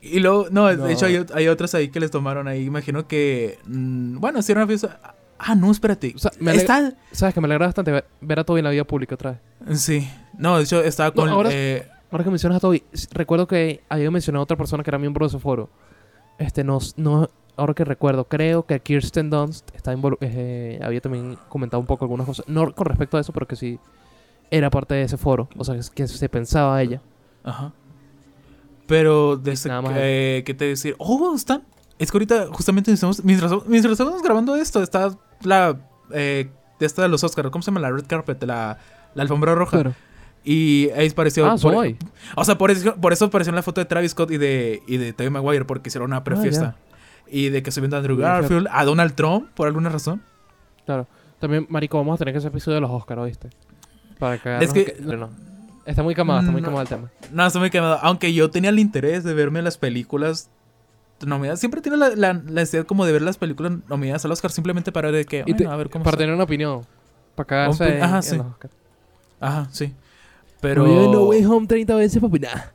Y luego, no, No. de hecho hay, hay otros ahí que les tomaron ahí. Imagino que, mm, bueno, hicieron una fiesta. Ah, no, espérate. O sea, me Está... ¿Sabes que me alegra bastante ver, ver a Toby en la vida pública otra vez? Sí. No, de hecho, estaba con... ahora- eh, Ahora que mencionas a Toby, recuerdo que había mencionado a otra persona que era miembro de ese foro. Este, no, no ahora que recuerdo, creo que Kirsten Dunst está eh, había también comentado un poco algunas cosas, no con respecto a eso, pero que sí era parte de ese foro. O sea, que, se pensaba ella. Ajá. Pero desde Nada más. que, ¿qué te decir? Oh, están. Es que ahorita justamente estamos, mientras, mientras estamos grabando esto, está la eh, esta de los Oscars, ¿cómo se llama? La red carpet, la, la alfombra roja. Claro. Y ahí pareció. Ah, por, soy. o sea, por eso, por eso apareció en la foto de Travis Scott y de, y de Tobey Maguire, porque hicieron una prefiesta. y de que se viendo a Andrew. Garfield, a Donald Trump, por alguna razón. Claro. También, marico, vamos a tener que hacer episodio de los Oscars, ¿oíste? Para que... Es que- no, no. Está muy quemado, está muy No. quemado el tema. No, estoy muy quemado. Aunque yo tenía el interés de verme las películas nominadas. Siempre tiene la, la, la necesidad como de ver las películas nominadas al Oscar simplemente para ver de bueno, a ver cómo para está. tener una opinión. Para cagarse en- ajá, en sí. los Oscars. Ajá, sí. Pero... Oye, No Way Home 30 veces para opinar.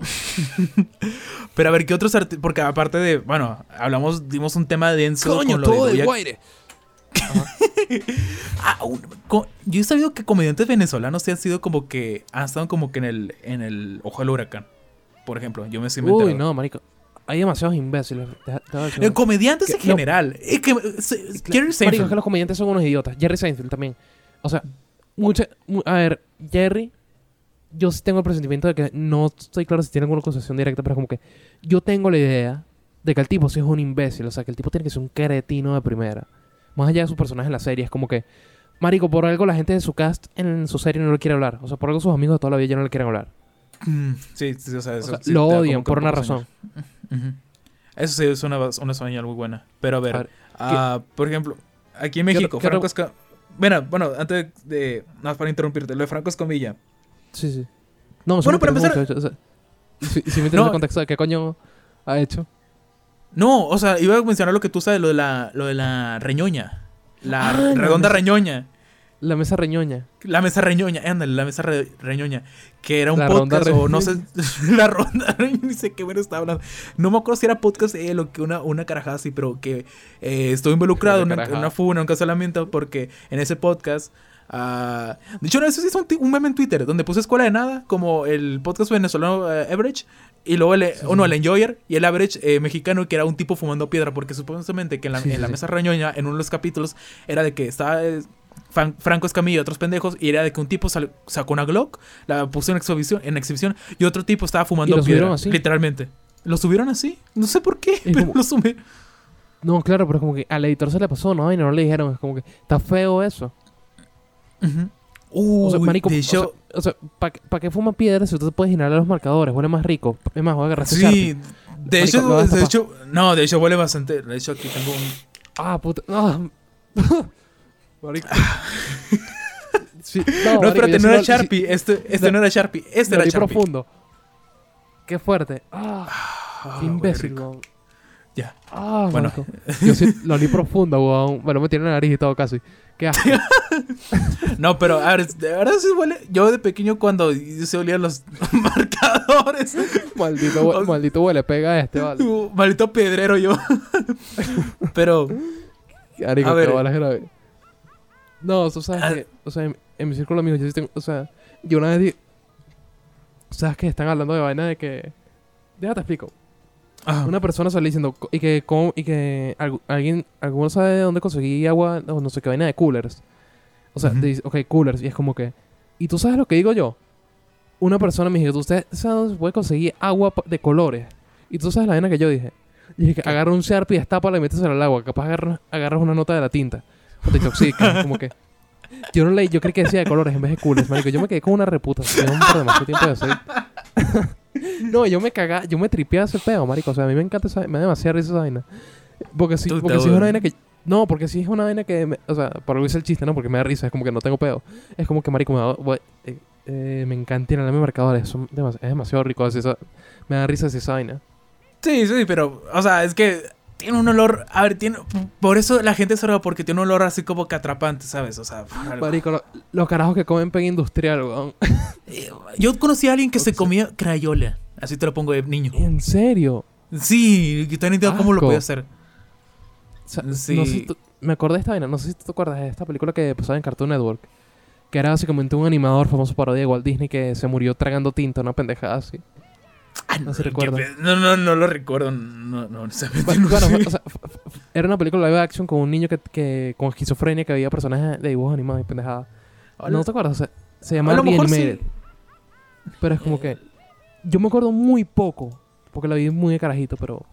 Pero a ver, ¿qué otros artistas? Porque aparte de, bueno, hablamos, dimos un tema denso. Coño, con lo todo de de Doja- Guaire. Ah, un- yo he sabido que comediantes venezolanos sí han sido como que, han estado como que en el, en el ojo del huracán. Por ejemplo, yo me siento Uy, no, marico. Hay demasiados imbéciles. En comediantes Que- en no. general. Es que, Jerry Marico, Seinfeld. es que los comediantes son unos idiotas. Jerry Seinfeld también. O sea, mucha, mu- a ver, Jerry, yo sí tengo el presentimiento de que no estoy claro si tiene alguna concesión directa, pero es como que yo tengo la idea de que el tipo sí es un imbécil. O sea, que el tipo tiene que ser un cretino de primera. Más allá de su personaje en la serie, es como que, Marico, por algo la gente de su cast en su serie no le quiere hablar. O sea, por algo sus amigos de toda la vida ya no le quieren hablar. Mm, sí, sí, o sea, O eso sea, sí lo odian por una razón. Eso sí es una, una señal muy buena. Pero a ver, A ver, ah, por ejemplo, aquí en ¿Qué- México, Franco Escamilla. Bueno, bueno, antes de. Nada más para interrumpirte, lo de Franco Escamilla. Sí, sí. No, Bueno, para empezar- mucho, o sea, si, si me interesa No. el contexto de qué coño ha hecho. No, o sea, iba a mencionar lo que tú sabes, lo de la, lo de la reñoña. La Ah, la redonda mesa- reñoña. La mesa reñoña. La mesa reñoña, ándale, la mesa re- reñoña. Que era un La podcast o no sé. la ronda ni sé qué bueno estaba hablando. No me acuerdo si era podcast él o que una, una carajada así, pero que eh, estuve involucrado en Una en una funa, un cancelamiento, porque en ese podcast. Ah, de hecho, no, eso sí es un, meme en Twitter, donde puse Escuela de Nada, como el podcast venezolano eh, Average, y luego el, uno, el Enjoyer, y el Average eh, mexicano, que era un tipo fumando piedra, porque supuestamente que en la, Sí, sí, en la sí. mesa reñoña, en uno de los capítulos, era de que estaba eh, Fran- Franco Escamilla y otros pendejos, y era de que un tipo sacó una Glock, la puso en exhibición, en exhibición, y otro tipo estaba fumando piedra, así? literalmente. ¿Lo subieron así? No sé por qué, pero como- lo subieron. No, claro, pero es como que al editor se le pasó, ¿no? Y no le dijeron. Es como que está feo eso. Ujú. O sea, Uy, marico, de o sea, hecho, o sea, ¿para qué fuma piedra si usted puede inhalar los marcadores? Huele más rico. Es más, voy a agarrar sí, Sharpie. de Marico, hecho, a de hecho, no, de hecho huele bastante, de hecho aquí tengo un... Ah, puta. No. marico. Sí, No, marico, espérate, no era lo- sí- Sharpie, este, este No. no era Sharpie, este era Sharpie. profundo. Qué fuerte. Ah, Ah, imbécil, weón. Ya. Ah, Bueno. marico. Yo sí lo vi profundo, weón. Bueno, me tiene la nariz y todo casi. Qué asco. No, pero a ver, de verdad sí huele. Yo de pequeño cuando se olían los marcadores. maldito, maldito huele, pega a este, vale. Maldito pedrero yo. Pero, A ver. grave. No, tú sabes Ah. que, o sea, en, en mi círculo amigo yo sí tengo, o sea, yo una vez di, sabes que están hablando de vaina de que, déjate explico. Ah, Una persona sale diciendo y que con- y que algu- alguien alguno sabe de dónde conseguí agua o no sé qué vaina de coolers. O sea, Ujú. dice, ok, coolers y es como que ¿Y tú sabes lo que digo yo? Una persona me dijo, "¿Usted sabe dónde puede conseguir agua de colores?" Y tú sabes la vaina que yo dije. Dije que agarra un Sharpie, destápala y metes al agua, capaz agarras, agarras una nota de la tinta o te intoxicas, como que yo no leí, yo creí que decía de colores en vez de coolers, marico. Yo me quedé con una reputación por demasiado tiempo de hacer. No, yo me cagaba, yo me tripeaba ese pedo, marico. O sea, a mí me encanta esa, me da demasiada risa esa vaina. Porque te porque si es una vaina que... No, porque si es una vaina que... me- o sea, por algo hice el chiste, ¿no? Porque me da risa, es como que no tengo pedo. Es como que, marico, me, da- voy- eh, eh, me encanta ir a mis marcadores. son demas- es demasiado rico. así, esa- me da risa esa vaina. sí, sí, pero, o sea, es que tiene un olor. A ver, tiene. Por eso la gente se roba, porque tiene un olor así como que atrapante, ¿sabes? O sea. Marico, lo- los carajos que comen pen industrial, weón. Yo conocí a alguien que se comía crayola. Así te lo pongo de niño. ¿En serio? Sí, yo también entiendo cómo lo podía hacer. O sea, Sí. no sé, tú- me acordé de esta vaina. No sé si tú te acuerdas de esta película que pasaba en Cartoon Network. Que era básicamente un animador famoso parodia de Walt Disney que se murió tragando tinta, una pendejada así. Ah, No se qué recuerda. No, no, no lo recuerdo. No, no, honestamente Bueno, no bueno, sé. o sea, era una película live action con un niño que, que con esquizofrenia que veía personajes de dibujos animados y pendejadas. ¿No te acuerdas? O sea, se llama Reanimated. sí. Pero es como que... Yo me acuerdo muy poco. Porque la vi muy de carajito, pero...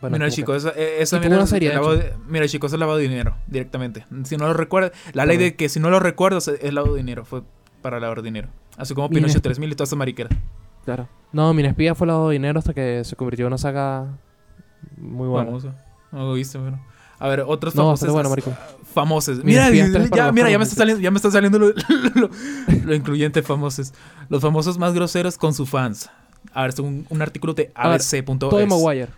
Bueno, mira, chicos, esa, eh, esa mira, una serie, lavado de- mira, chicos, es lavado de dinero directamente. Si no lo recuerdas, la ley de que si no lo recuerdas es lavado de dinero, fue para lavar dinero. Así como este- 3000 y todas esas mariqueras. Claro. No, Mina Espía fue lavado de dinero hasta que se convirtió en una saga muy buena. Famoso. No lo viste, bueno. A ver, otros No, famosos. bastante bueno, marico. famosos. Mira, ya, mira, ya me está saliendo, ya me está saliendo lo, lo- lo incluyente famosos. Los famosos más groseros con sus fans. A ver, según un artículo de abc.es. Tobey Maguire.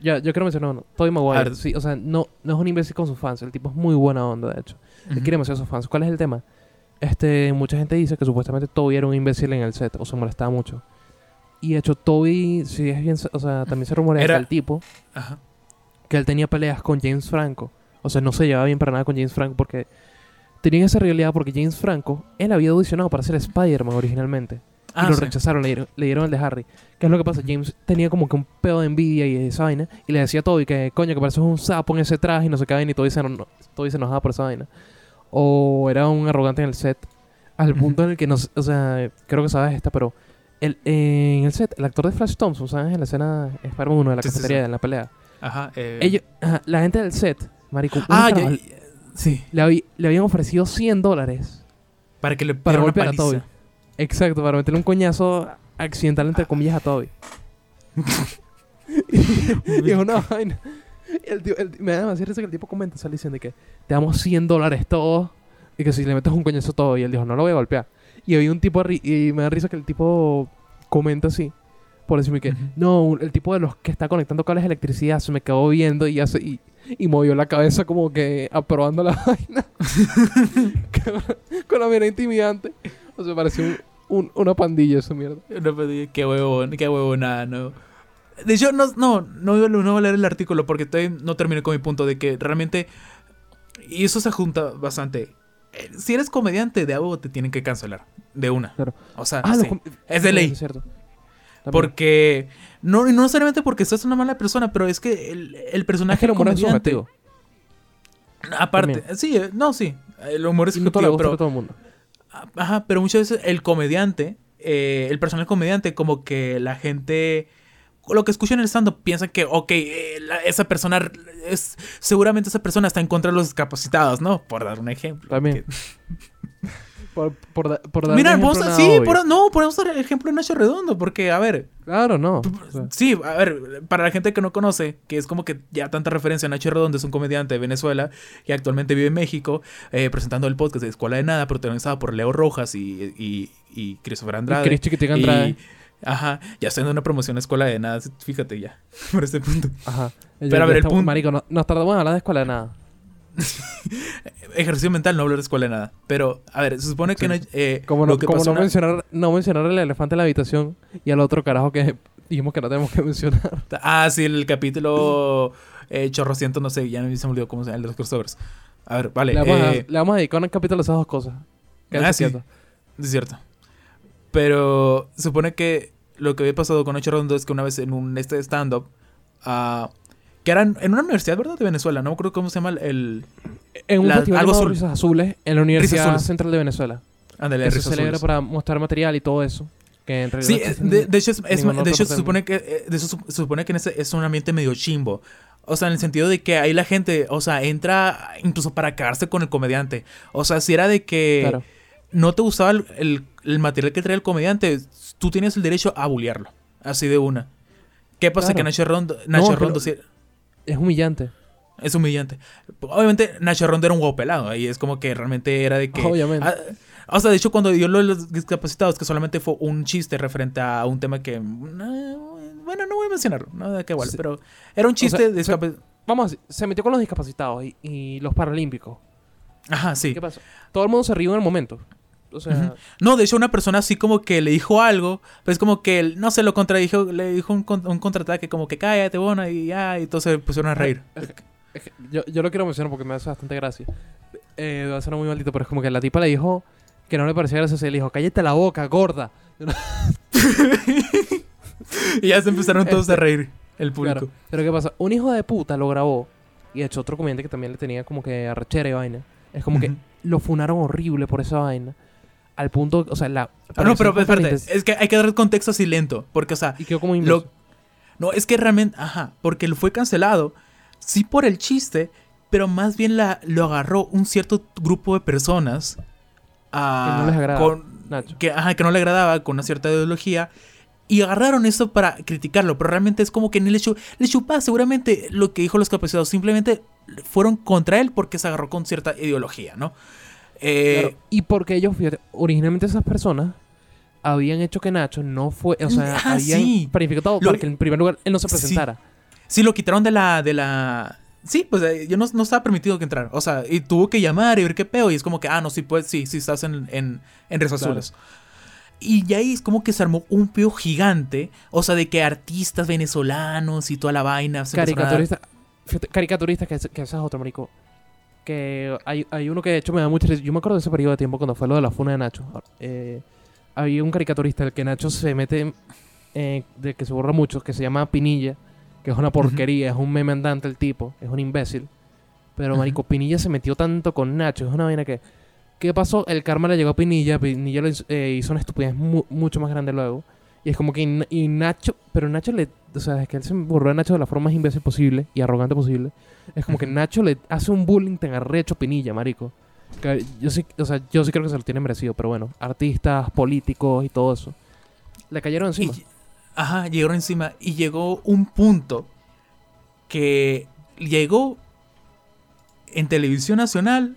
Ya, yo quiero mencionar uno. Tobey Maguire. Sí, o sea, no, no es un imbécil con sus fans. El tipo es muy buena onda, de hecho. Ujú. quiere demasiado a sus fans. ¿Cuál es el tema? Este, mucha gente dice que supuestamente Toby era un imbécil en el set o se molestaba mucho. Y de hecho, Toby, sí es bien, o sea, también se rumorea Era- que el tipo, Ajá. que él tenía peleas con James Franco. O sea, no se llevaba bien para nada con James Franco porque tenían esa realidad porque James Franco, él había audicionado para ser Spider-Man originalmente. Y Ah, lo sí. rechazaron, le dieron, le dieron el de Harry. ¿Qué es lo que pasa? James tenía como que un pedo de envidia y esa vaina. Y le decía a Toby que, coño, que pareces un sapo en ese traje y no qué vaina. Y Toby se, no, Toby se enojaba por esa vaina. O era un arrogante en el set. Al punto en el que, no, o sea, creo que sabes esta, pero el, en el set, el actor de Flash Thompson, ¿sabes? En la escena Spider-Man 1 de la Sí, cafetería, sí. en la pelea. Ajá. eh, Ellos, ajá, la gente del set, marico, Ah, ya, ya, sí. le, habí- le habían ofrecido 100 dólares Para que le para una golpear a. Toby. Exacto, para meterle un coñazo accidental Ah. entre comillas a Toby. y es una vaina. El tío, el- me da demasiada risa que el tipo comenta, sale diciendo que te damos 100 dólares todos y que si le metes un coñazo todo. Y él dijo, no lo voy a golpear. Y había un tipo y me da risa que el tipo comenta así. Por decirme que, no, el tipo de los que está conectando cables de electricidad se me quedó viendo y hace y, y movió la cabeza como que aprobando la vaina. con, la mirada intimidante. O sea, pareció un- un- una pandilla esa mierda. No, pues, qué huevón, qué huevonada, no. De hecho, no, no, no, no voy a leer el artículo porque todavía no terminé con mi punto de que realmente. Y eso se junta bastante. Si eres comediante, de algo te tienen que cancelar. De una. Claro. O sea, Ah, sí, es de ley. Es cierto. Porque. No, no necesariamente porque seas una mala persona, pero es que el, el personaje es que el humor es comediante- subjetivo. Aparte, También. sí, eh, no, sí. El humor es no subjetivo, pero. todo el mundo. Ajá, pero muchas veces el comediante, eh, el personal comediante, como que la gente, lo que escuchan en el stand-up, piensan que, ok, eh, la- esa persona es, seguramente esa persona está en contra de los discapacitados, ¿no? Por dar un ejemplo. También. Por, por, da- por Que- dar Mira, un ejemplo sí, obvio. por- no, podemos dar el ejemplo de Nacho Redondo, porque, a ver, Claro, no. O sea, Sí, a ver, para la gente que no conoce, que es como que ya tanta referencia, Nacho Redondo es un comediante de Venezuela que actualmente vive en México, eh, presentando el podcast de Escuela de Nada, protagonizado por Leo Rojas y, y, y Christopher Andrade. Chris Chiquitica Andrade. Y- ajá, ya haciendo una promoción a Escuela de Nada, fíjate ya, por este punto. Ajá. Pero a ver, el punto- Marico, no- nos tardamos en hablar de escuela de nada. Ejercicio mental, no hablar de Escuela de Nada. Pero, a ver, se supone que Sí. no, eh, Como no, lo que como no na- mencionar, no mencionar el elefante en la habitación y al otro carajo que dijimos que no tenemos que mencionar. Ah, sí, el capítulo eh, chorrociento, no sé, ya no se me olvidó cómo se llama, el de los crossovers. A ver, vale. le, vamos a, eh, le vamos a dedicar un capítulo a esas dos cosas. Ah, sí. Es cierto. Pero supone que lo que había pasado con Nacho Redondo es que una vez en un este stand-up, ah, que era en, una universidad, ¿verdad? De Venezuela, no me acuerdo cómo se llama el... el En un La- festival algo azul. Risas Azules en la Universidad. Central de Venezuela. ándale, Que se celebra para mostrar material y todo eso. Que en realidad Sí, no eh, de, hecho, es, es- ninguna de hecho se supone que eh, de eso se supone que en ese es un ambiente medio chimbo. O sea, en el sentido de que ahí la gente, o sea, entra incluso para cagarse con el comediante. O sea, si era de que Claro. no te gustaba el, el- el material que traía el comediante, tú tienes el derecho a bullearlo. Así de una. ¿Qué pasa? Claro. Que Nacho Rondo, Nacho pero- Rondo sí- Es humillante. es humillante. Obviamente, Nacho Rondo era un huevo pelado. Y es como que realmente era de que. Obviamente. Ah, o sea, de hecho, cuando dio lo de los discapacitados, que solamente fue un chiste referente a un tema que. no, bueno, no voy a mencionarlo, no da que igual, Sí. pero era un chiste sea, de Vamos se metió con los discapacitados y, y los paralímpicos. Ajá, sí. ¿Qué pasó? Todo el mundo se rió en el momento. O sea, Ujú. No, de hecho, una persona así como que le dijo algo, pues como que él, no se lo contradijo, le dijo un, un contraataque como que cállate, bueno, y ya, y se pusieron a reír. yo, yo lo quiero mencionar porque me hace bastante gracia. Eh, va a ser muy maldito, pero es como que la tipa le dijo que no le parecía gracioso y le dijo, cállate la boca, gorda. Y ya se empezaron todos a Este, reír, el público. Claro. Pero ¿qué pasa? Un hijo de puta lo grabó y de hecho otro comediante que también le tenía como que arrechera y vaina. Es como que lo funaron horrible por esa vaina. Al punto, o sea, la... Ah, no, pero espérate, es que hay que dar contexto así lento, porque, o sea, Y quedó como lo, no, es que realmente, ajá, porque fue cancelado, sí por el chiste, pero más bien la, lo agarró un cierto grupo de personas a- Que no les agrada, con- Nacho. que, ajá, que no le agradaba, con una cierta ideología, y agarraron eso para criticarlo, pero realmente es como que ni le, chu- le chupaba seguramente lo que dijo los capacitados, simplemente fueron contra él porque se agarró con cierta ideología, ¿no? Eh, Claro, Y porque ellos, fíjate, originalmente esas personas habían hecho que Nacho no fue, o sea, Ah, habían sí. planificado Lo- para que en primer lugar él no se presentara. Sí, lo quitaron de la. de la. Sí, pues eh, yo no, no estaba permitido que entrara. O sea, y tuvo que llamar y ver qué peo. Y es como que, ah, no, sí, pues, sí, sí estás en, en, en Ríos Claro. Azules. Y ya ahí es como que se armó un peo gigante. O sea, de que artistas venezolanos y toda la vaina. se empezaron a dar- Caricaturista, fíjate, caricaturista que, que esa es otro, marico. Que hay, hay uno que de hecho me da mucha. Yo me acuerdo de ese periodo de tiempo cuando fue lo de la funa de Nacho. Eh, había un caricaturista el que Nacho se mete, eh, de que se borra mucho, que se llama Pinilla, que es una porquería, es un meme andante el tipo, es un imbécil. Pero marico, Pinilla se metió tanto con Nacho, es una vaina que... ¿Qué pasó? El karma le llegó a Pinilla, Pinilla lo hizo, eh, hizo una estupidez mu- mucho más grande luego. Y es como que y, y Nacho, pero Nacho le, o sea, es que él se borró a Nacho de la forma más imbécil posible y arrogante posible. Es como que. Nacho le hace un bullying tan arrecho Pinilla, marico. Que yo sí, o sea, yo sí creo que se lo tiene merecido, pero bueno, artistas, políticos y todo eso. Le cayeron encima. Y- ajá, llegaron encima. Y llegó un punto que llegó en televisión nacional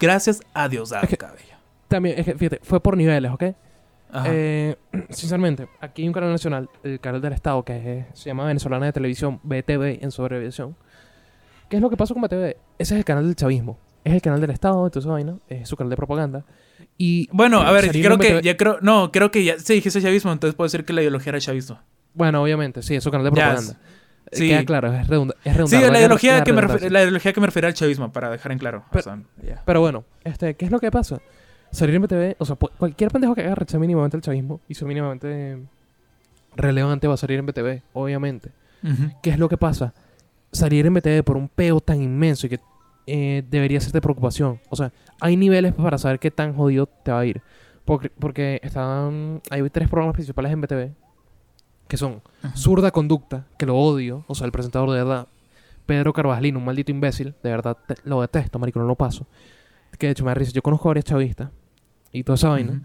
gracias a Diosdado Es que- Cabello. También, es que, fíjate, fue por niveles, ¿ok? Eh, sinceramente, aquí hay un canal nacional, el canal del Estado, que es- se llama Venezolana de Televisión, BTV en su abreviación. ¿Qué es lo que pasa con BTV? Ese es el canal del chavismo. Es el canal del Estado, entonces vaina, es su canal de propaganda. Y Bueno, a ver, creo que BTV ya creo, no, creo que ya, sí, dijiste chavismo, entonces puede ser que la ideología era chavismo. Bueno, obviamente, sí, es su canal de propaganda. Eh, sí. Queda claro, es, redunda es Sí, redundante. la valga ideología, la que me la ideología que me refiero al chavismo, para dejar en claro. O Pero- sea, ya. Pero bueno, este, ¿qué es lo que pasa? Salir en BTV, o sea, cualquier pendejo que haga rechazar mínimamente el chavismo y sea mínimamente relevante va a salir en BTV, obviamente. ¿Qué es lo que pasa? Salir en BTV por un peo tan inmenso y que eh, debería ser de preocupación. O sea, hay niveles para saber qué tan jodido te va a ir. Porque, porque están, hay tres programas principales en BTV que son Zurda Conducta, que lo odio, o sea, el presentador de verdad. Pedro Carvajalino, un maldito imbécil, de verdad te- lo detesto, marico, no lo paso. Que de hecho me da risa, yo conozco a varios chavistas y toda esa vaina.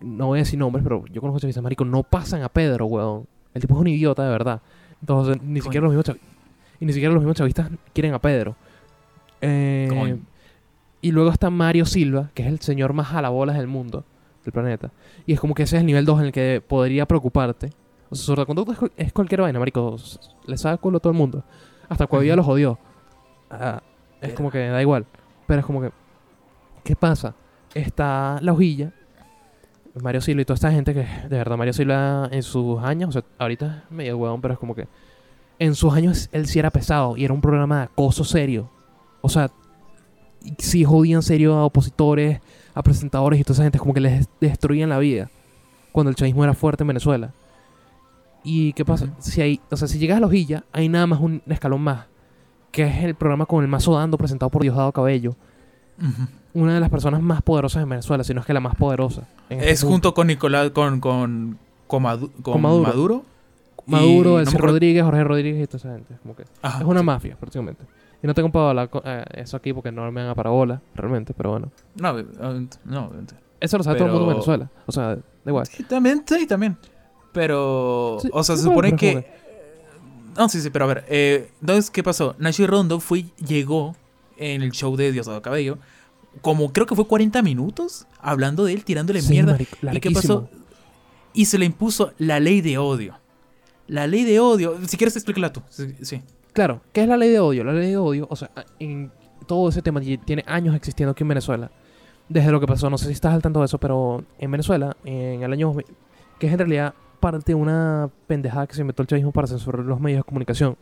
No voy a decir nombres, pero yo conozco chavistas, marico, no pasan a Pedro, weón. El tipo es un idiota, de verdad. Entonces, ni Coño. siquiera los mismos chavistas, y ni siquiera los mismos chavistas quieren a Pedro. Eh, y luego está Mario Silva, que es el señor más jalabolas del mundo, del planeta. Y es como que ese es el nivel 2 en el que podría preocuparte. O sea, su conducta es, cual- es cualquier vaina, marico. Le sabe culo a todo el mundo. Hasta Cuevilla los odió. Ah, es como que da igual. Pero es como que... ¿Qué pasa? Está la hojilla. Mario Silva y toda esta gente que... De verdad, Mario Silva en sus años... O sea, ahorita es medio huevón, pero es como que... En sus años él sí era pesado. Y era un programa de acoso serio. O sea... Sí jodían serio a opositores, a presentadores y toda esa gente. Como que les destruían la vida. Cuando el chavismo era fuerte en Venezuela. ¿Y qué pasa? Si hay, o sea, si llegas a la hojilla, hay nada más un escalón más. Que es el programa con el mazo dando presentado por Diosdado Cabello. Ujú. Una de las personas más poderosas en Venezuela, si no es que la más poderosa. este Es punto. junto con Nicolás, con, con, con, Madu- con Con Maduro. Maduro. Maduro, no Elsie Rodríguez, Jorge Rodríguez y toda esa gente. Es, como que- Ajá, es una sí. mafia, prácticamente. Y no tengo para hablar con- eh, eso aquí porque no me dan a parabola, realmente, pero bueno. No, obviamente, no. Eso lo sabe todo el mundo en Venezuela. O sea, da igual. Sí, también, sí, también. Pero, Sí, o sea, se supone que... No, sí, sí, pero a ver. Eh, entonces, ¿qué pasó? Nacho Rondo fue, llegó en el show de Diosdado Cabello, como creo que fue 40 minutos, hablando de él, tirándole Sí, mierda. ¿Y qué pasó? Y se le impuso la ley de odio. La ley de odio. Si quieres, explícala tú. Sí. sí. Claro, ¿qué es la ley de odio? La ley de odio, o sea, en todo ese tema tiene años existiendo aquí en Venezuela. Desde lo que pasó, no sé si estás al tanto de eso, pero en Venezuela, en el año 2000, que es en realidad parte de una pendejada que se inventó el chavismo para censurar los medios de comunicación.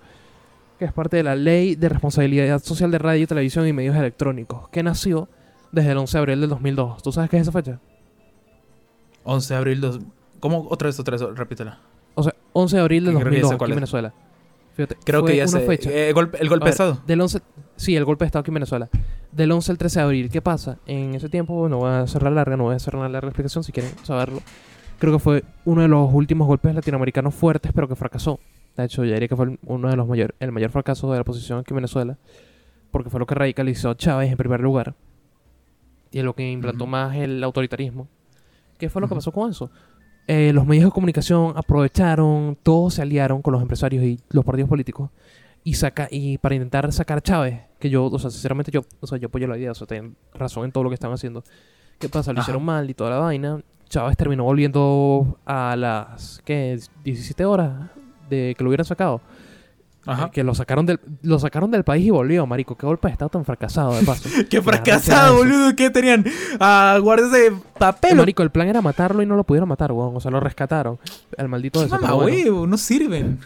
que es parte de la Ley de Responsabilidad Social de Radio, Televisión y Medios Electrónicos, que nació desde el 11 de abril del 2002. ¿Tú sabes qué es esa fecha? 11 de abril. Dos... ¿Cómo? Otra vez, otra vez, repítela. O sea, 11 de abril del Creo que ya sé 2002 cuál aquí en. Venezuela. Fíjate, Creo fue que ya una sé. fecha. Eh, golpe- el golpe A ver, estado. Del 11, sí, el golpe de Estado aquí en Venezuela. Del 11 al 13 de abril. ¿Qué pasa? En ese tiempo, no voy a hacer la larga, no voy a una larga explicación si quieren saberlo. Creo que fue uno de los últimos golpes latinoamericanos fuertes, pero que fracasó. De hecho, yo diría que fue el- uno de los mayores, el mayor fracaso de la oposición aquí en Venezuela, porque fue lo que radicalizó a Chávez en primer lugar y es lo que implantó más el autoritarismo. ¿Qué fue lo que pasó con eso? Eh, los medios de comunicación aprovecharon, todos se aliaron con los empresarios y los partidos políticos y saca y para intentar sacar a Chávez, que yo, o sea, sinceramente yo, o sea, yo apoyo la idea, o sea, tienen razón en todo lo que están haciendo. ¿Qué pasa? Lo Ajá. hicieron mal y toda la vaina. Chávez terminó volviendo a las ¿qué? 17 horas de que lo hubieran sacado. Ajá. Que lo sacaron del lo sacaron del país y volvió, marico. Qué golpe de estado tan fracasado de paso. ¡Qué fracasado, boludo! ¿Qué tenían? Ah, guardias de papel. marico, el plan era matarlo y no lo pudieron matar, weón. O sea, lo rescataron. El maldito ¡Qué ese, pero mamá, bueno. No sirven.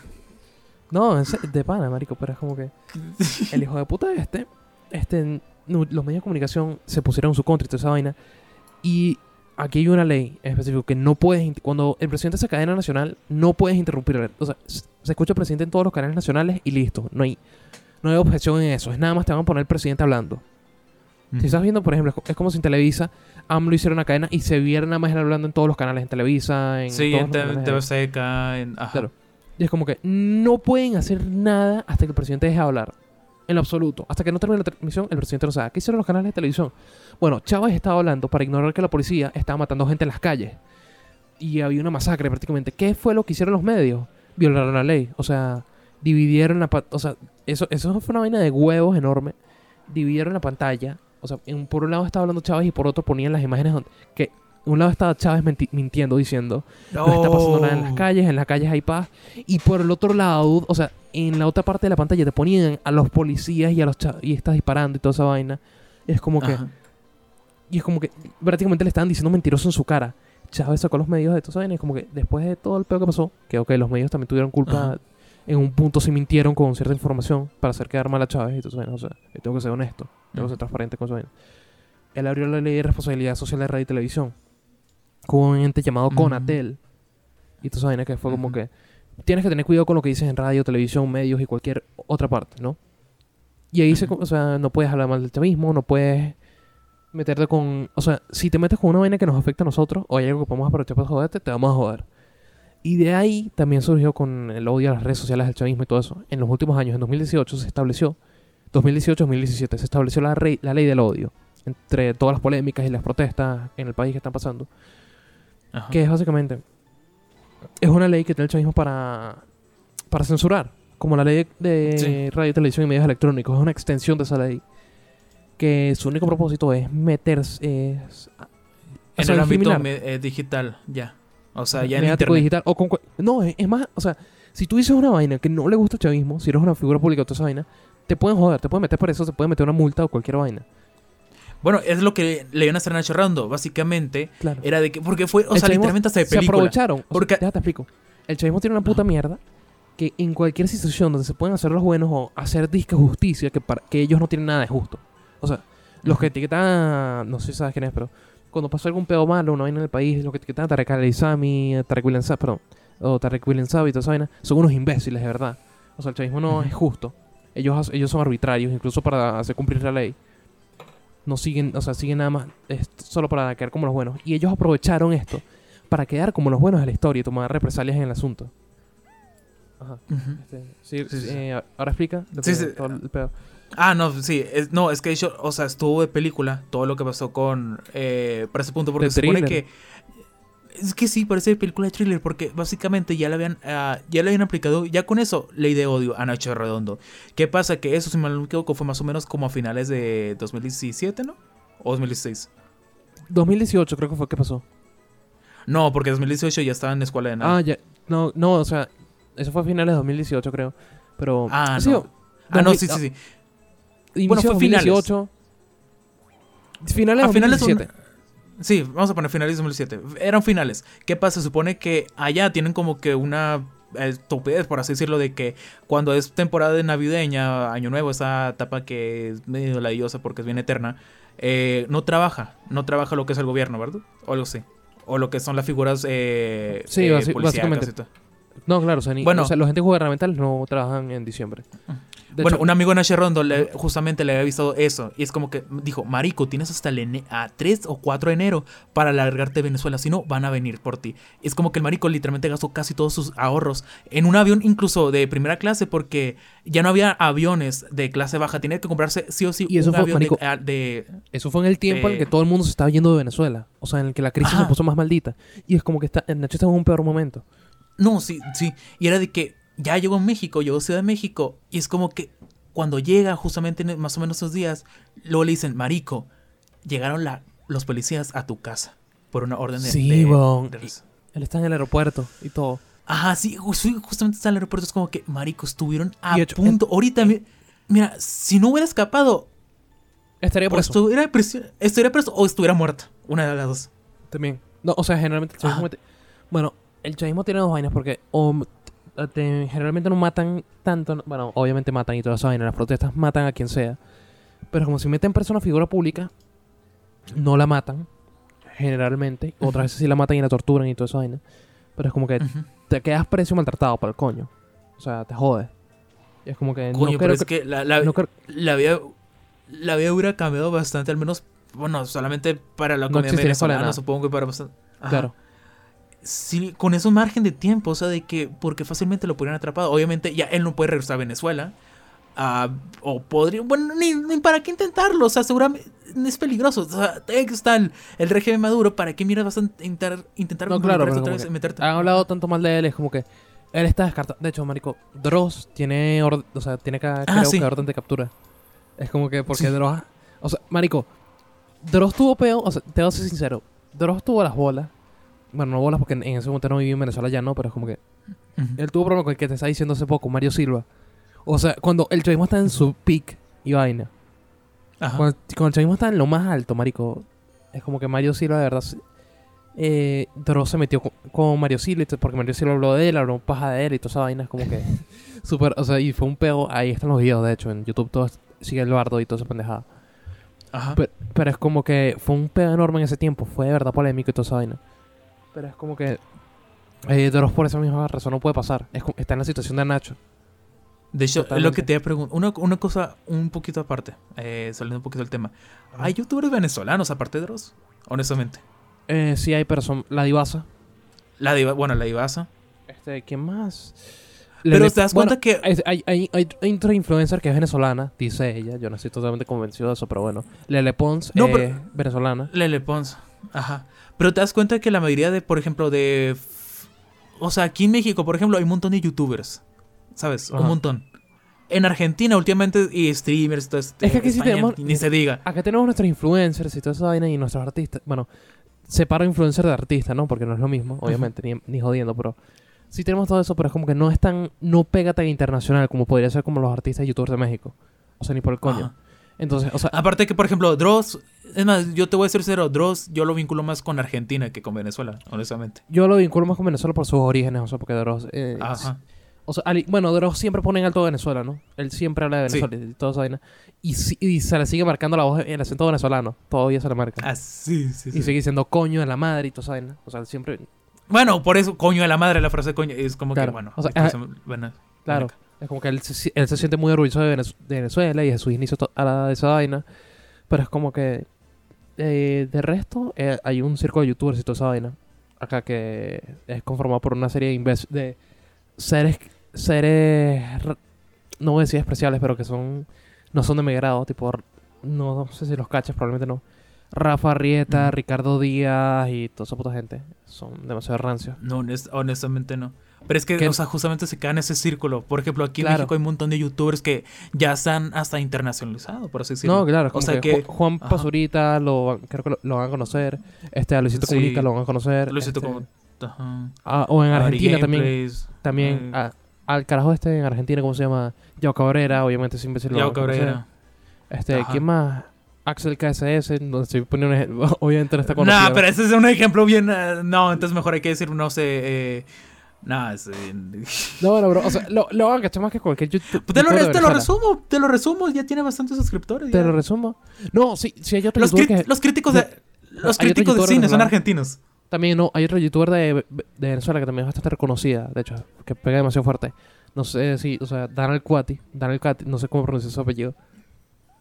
No, de pana, marico, pero es como que el hijo de puta este, este, los medios de comunicación se pusieron en su contra y toda esa vaina. Y aquí hay una ley en específico que no puedes, cuando el presidente hace cadena nacional, no puedes interrumpir. O sea, se escucha el presidente en todos los canales nacionales y listo. No hay, no hay objeción en eso. Es nada más te van a poner el presidente hablando. Si estás viendo, por ejemplo, es co- es como si en Televisa AMLO hiciera una cadena y se viera nada más él hablando en todos los canales, en Televisa, en Sí, en. TV Seca, en... Ajá. Claro. Y es como que no pueden hacer nada hasta que el presidente deje de hablar. En lo absoluto. Hasta que no termine la transmisión, el presidente no sabe. ¿Qué hicieron los canales de televisión? Bueno, Chávez estaba hablando para ignorar que la policía estaba matando gente en las calles. Y había una masacre prácticamente. ¿Qué fue lo que hicieron los medios? Violaron la ley. O sea, dividieron la... O sea, eso, eso fue una vaina de huevos enorme. Dividieron la pantalla. O sea, en- por un lado estaba hablando Chávez y por otro ponían las imágenes donde... Que un lado estaba Chávez mintiendo diciendo no está pasando nada en las calles, en las calles hay paz. Y por el otro lado, o sea, en la otra parte de la pantalla te ponían a los policías y a los y estás disparando y toda esa vaina. Y es como que. Y es como que prácticamente le estaban diciendo mentiroso en su cara. Chávez sacó los medios de vaina y es como que después de todo el peor que pasó, que ok, los medios también tuvieron culpa. Ajá. En un punto sí mintieron con cierta información para hacer quedar mal a Chávez y todo eso. O sea, yo tengo que ser honesto, tengo que ser Ujú. transparente con eso. Él abrió la ley de responsabilidad social de radio y televisión con un ente llamado. Conatel. Y esa vaina que fue como que tienes que tener cuidado con lo que dices en radio, televisión, medios y cualquier otra parte, ¿no? Y ahí se, o sea, no puedes hablar mal del chavismo, no puedes meterte con, o sea, si te metes con una vaina que nos afecta a nosotros o hay algo que podemos aprovechar para joderte, te vamos a joder. Y de ahí también surgió con el odio a las redes sociales del chavismo y todo eso. En los últimos años, en 2018 se estableció, 2018-2017 se estableció la, rey- la ley del odio entre todas las polémicas y las protestas en el país que están pasando Ajá. que es básicamente es una ley que tiene el chavismo para para censurar como la ley de Sí. radio televisión y medios electrónicos es una extensión de esa ley que su único propósito es meterse es En sea, el ámbito eh, digital, ya. O sea, ya en mediático internet. digital o con no es, es más o sea si tú dices una vaina que no le gusta el chavismo si eres una figura pública o toda esa vaina te pueden joder te pueden meter por eso te pueden meter una multa o cualquier vaina Bueno, es lo que le iban a estar nachorrando. Básicamente, claro era de que. Porque fue, o El sea, literalmente hasta de se película. aprovecharon. O Porque- sea, déjate explico. El chavismo tiene una puta Ajá. mierda que en cualquier situación donde se pueden hacer los buenos o hacer disque justicia, que, para, que ellos no tienen nada de justo. O sea, los que etiquetan, a- no sé si sabes quién es, pero cuando pasó algún pedo malo, una vaina en el país, los que etiquetan a Tarek al-Isami, a Tarek William perdón, o Tarek William y toda esa vaina, son unos imbéciles, de verdad. O sea, el chavismo no es justo. Ellos, ellos son arbitrarios, incluso para hacer cumplir la ley. No siguen, o sea, siguen nada más es solo para quedar como los buenos. Y ellos aprovecharon esto para quedar como los buenos de la historia y tomar represalias en el asunto. Ajá. Ujú. Este, sí, Sí, sí, eh, ahora explica todo el pedo. Ah, no, sí. es- no, es que hecho, o sea, estuvo de película todo lo que pasó con. Eh, para ese punto, porque se supone que. Es que sí, parece película de thriller, porque básicamente ya le habían, ah, ya le habían aplicado, ya con eso, ley de odio a Nacho Redondo. ¿Qué pasa? Que eso, si me equivoco, fue más o menos como a finales de 2017, ¿no? ¿O 2016? 2018 creo que fue que pasó. No, porque 2018 ya estaba en la escuela de nada. Ah, ya. No, no, o sea, eso fue a finales de 2018 creo. Pero... Ah, sí, no. ah, no, 2000 sí, sí, sí. Bueno, fue 2018. Finales A finales de 2017. Sí, vamos a poner finales de 2007. Eran finales. ¿Qué pasa? Se supone que allá tienen como que una estupidez, por así decirlo, de que cuando es temporada de navideña, año nuevo, esa etapa que es medio ladillosa porque es bien eterna, eh, no trabaja, no trabaja lo que es el gobierno, ¿verdad? O algo así. O lo que son las figuras eh, Sí, eh, básicamente. No, claro, o sea, ni- Bueno. o sea, los agentes gubernamentales no trabajan en diciembre. De bueno, hecho, un amigo en H. Rondo le- justamente le había visto eso. Y es como que dijo, Marico, tienes hasta el a 3 o 4 de enero para largarte de Venezuela. Si no, van a venir por ti. Es como que el Marico literalmente gastó casi todos sus ahorros en un avión, incluso de primera clase, porque ya no había aviones de clase baja. Tenía que comprarse sí o sí Y eso un fue, avión de- marico, de, Eso fue en el tiempo en el que todo el mundo se estaba yendo de Venezuela. O sea, en el que la crisis Ajá. se puso más maldita. Y es como que está, Nacho está en un peor momento. No, sí, sí. Y era de que ya llegó a México, llegó a Ciudad de México. Y es como que cuando llega justamente en más o menos esos días, luego le dicen, Marico, llegaron la, los policías a tu casa por una orden de... Sí, de- de- Él está en el aeropuerto y todo. Ajá, sí, ju- sí, justamente está en el aeropuerto. Es como que, Marico, estuvieron a hecho, punto. Ahorita, mi- mira, si no hubiera escapado, Estaría o por eso. estuviera, preso, estuviera preso o estuviera muerto. Una de las dos. También. No, o sea, generalmente el chavismo... Ajá. te- Bueno, el chavismo tiene dos vainas porque o te- generalmente no matan tanto... Bueno, obviamente matan y todas esas vainas. Las protestas matan a quien sea. Pero como si meten preso a una figura pública, no la matan. Generalmente. Otras veces sí la matan y la torturan y toda esa vaina. Pero es como que te quedas preso y maltratado para el coño. O sea, te jode. Y es como que Coño, no pero creo es que... que la, la- no la vida la vida hubiera cambiado bastante al menos bueno solamente para la No escuela de venezolana supongo que para bastante Ajá. Claro. Sí con ese margen de tiempo o sea de que porque fácilmente lo podrían atrapado obviamente ya él no puede regresar a Venezuela ah, o podría bueno ni, ni para qué intentarlo o sea seguramente es peligroso o sea está el, el régimen Maduro para qué mira vas a intentar intentar No, claro, otra vez meterte han hablado tanto mal de él, es como que él está descartado. De hecho, marico, Dross tiene orden, o sea, tiene que, creo Ah, sí. que orden de captura. Es como que porque Sí. Dross, o sea, marico, Dross tuvo peo, o sea, te voy a ser sincero, Dross tuvo las bolas. Bueno, no bolas porque en en ese momento no viví en Venezuela ya no, pero es como que Ujú. él tuvo problema con el que te está diciendo hace poco, Mario Silva. O sea, cuando el chavismo está en su peak y vaina. Ajá. Cuando, cuando el chavismo está en lo más alto, marico, es como que Mario Silva, de verdad, se- eh, Dross se metió con, con Mario Silva, porque Mario Silva habló de él, habló paja de él y toda esa vaina, es como que súper, o sea, y fue un pego, ahí están los videos, de hecho, en YouTube todo sigue el bardo y toda esa pendejada. Ajá. Pero, pero es como que fue un pego enorme en ese tiempo, fue de verdad polémico y toda esa vaina. Pero es como que eh, Dross por esa misma razón no puede pasar, es está en la situación de Nacho. De hecho, es lo Totalmente. que te iba a preguntar. Una, una cosa un poquito aparte, eh, saliendo un poquito del tema. ¿Hay youtubers venezolanos aparte de Dross? Honestamente. Eh, sí hay personas, la divasa, La diva, bueno, la divasa. este, ¿quién más? Pero te das bueno, cuenta que. Hay, hay, hay, hay otra influencer que es venezolana, dice ella. Yo no estoy totalmente convencido de eso, pero bueno. Lele Pons, No, eh, pero- venezolana. Lele Pons. Ajá. Pero te das cuenta que la mayoría de, por ejemplo, de. O sea, aquí en México, por ejemplo, hay un montón de youtubers. ¿Sabes? Ajá. Un montón. En Argentina, últimamente, y streamers, todo este, Es que aquí sí tenemos- Ni se diga. Acá tenemos nuestros influencers y toda esa vaina y nuestros artistas. Bueno, separo influencer de artista, ¿no? Porque no es lo mismo, obviamente, ni, ni jodiendo, pero sí tenemos todo eso, pero es como que no es tan, no pega tan internacional como podría ser como los artistas y youtubers de México. O sea, ni por el coño. Ajá. Entonces, o sea, Aparte que, por ejemplo, Dross. Es más, yo te voy a decir cero. Dross, yo lo vinculo más con Argentina que con Venezuela, honestamente. yo lo vinculo más con Venezuela por sus orígenes, o sea, porque Dross... eh, Ajá. O sea, Ali- bueno, Dross siempre pone en alto Venezuela, ¿no? Él siempre habla de Sí. Venezuela y toda esa vaina. Y, y se le sigue marcando la voz, el acento venezolano. Todavía se le marca. Ah, sí, sí, sí. Y sigue diciendo coño de la madre y toda esa vaina. O sea, él siempre... Bueno, por eso, coño de la madre, la frase coño, es como Claro. que, bueno. O sea, por eso, bueno, Claro. Es como que él se, él se siente muy orgulloso de, Venez- de Venezuela y de sus inicios a la, de esa vaina. Pero es como que... eh, de resto, eh, hay un circo de youtubers y toda esa vaina. Acá que es conformado por una serie de, de seres... Seres... No voy a decir especiales, pero que son... No son de mi grado. Tipo... No, no sé si los cachas, probablemente no. Rafa Rieta. Ricardo Díaz y toda esa puta gente. Son demasiado rancios. No, honest- honestamente no. Pero es que, ¿Qué? o sea, justamente se queda en ese círculo. Por ejemplo, aquí en Claro. México hay un montón de youtubers que ya están hasta internacionalizados, por así decirlo. No, claro, O sea que, que- Ju- Juan ajá. Pazurita lo, creo que lo, lo van a conocer. Este, a Luisito Sí. Comunica lo van a conocer. Luisito este, ah, o en Argentina también. También, eh, ah, al carajo este en Argentina, ¿cómo se llama? Yao Cabrera, obviamente ese imbécil lo Yao. Cabrera. Este, Ajá. ¿quién más? Axel KSS, donde estoy poniendo un ejemplo. Obviamente no está conocido. No, pero ese es un ejemplo bien... eh, no, entonces mejor hay que decir, no sé... eh, Nah, es, No, no, bro. O sea, lo, lo cachar más que cualquier YouTube. te, lo, te lo resumo, te lo resumo, ya tiene bastantes suscriptores. Te ya. lo resumo. No, sí, sí hay otro Los, youtuber que... los críticos de, los Hay críticos de cine son argentinos. También no, hay otro youtuber de, de Venezuela que también es bastante reconocida, de hecho, que pega demasiado fuerte. No sé si, o sea, Daniel Cuati, Daniel Cuati, no sé cómo pronunciar su apellido.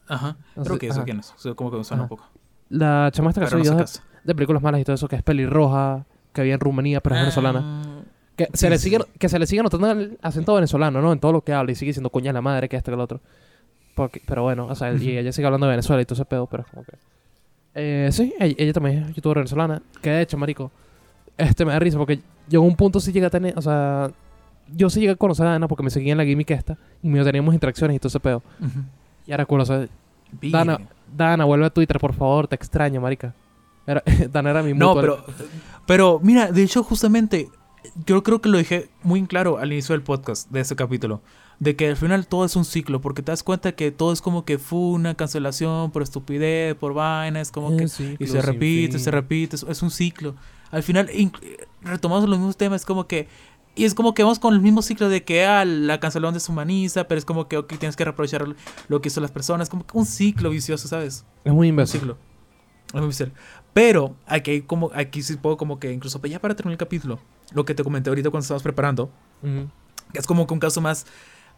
Ajá. No Creo sé, que eso ajá. quién es. O sea, como que me suena Ajá. un poco. La chama esta que no de, de películas malas y todo eso, que es pelirroja, que vive en Rumanía, pero es venezolana. Que, se sí, le sigue, sí. que se le sigue notando el acento venezolano, ¿no? En todo lo que habla y sigue diciendo coña la madre, que esto, que lo otro. Porque, pero bueno, o sea, y ella sigue hablando de Venezuela y todo ese pedo, pero es como que... Eh, sí, ella, ella también es youtuber venezolana. Que de hecho, marico, este me da risa porque yo en un punto sí llegué a tener, o sea... Yo sí llegué a conocer a Dana porque me seguía en la gimmick esta y medio teníamos interacciones y todo ese pedo. Y ahora cool, o sea. Dana, Dana, vuelve a Twitter, por favor, te extraño, marica. Era, Dana era mi No, mutual. pero, pero mira, de hecho, justamente, yo creo que lo dije muy claro al inicio del podcast, de ese capítulo, de que al final todo es un ciclo, porque te das cuenta que todo es como que fue una cancelación por estupidez, por vainas, como que... Ciclo Y se repite, se repite, es, es un ciclo. Al final, retomamos los mismos temas, como que... Y es como que vamos con el mismo ciclo de que ah, la cancelación deshumaniza, pero es como que ok, tienes que reprochar lo que hizo las personas, como que un ciclo vicioso, ¿sabes? Es muy Un imbécil. ciclo. Es muy vicioso. Pero aquí como, aquí sí puedo como que incluso, ya para terminar el capítulo, lo que te comenté ahorita cuando estábamos preparando, que es como que un caso más,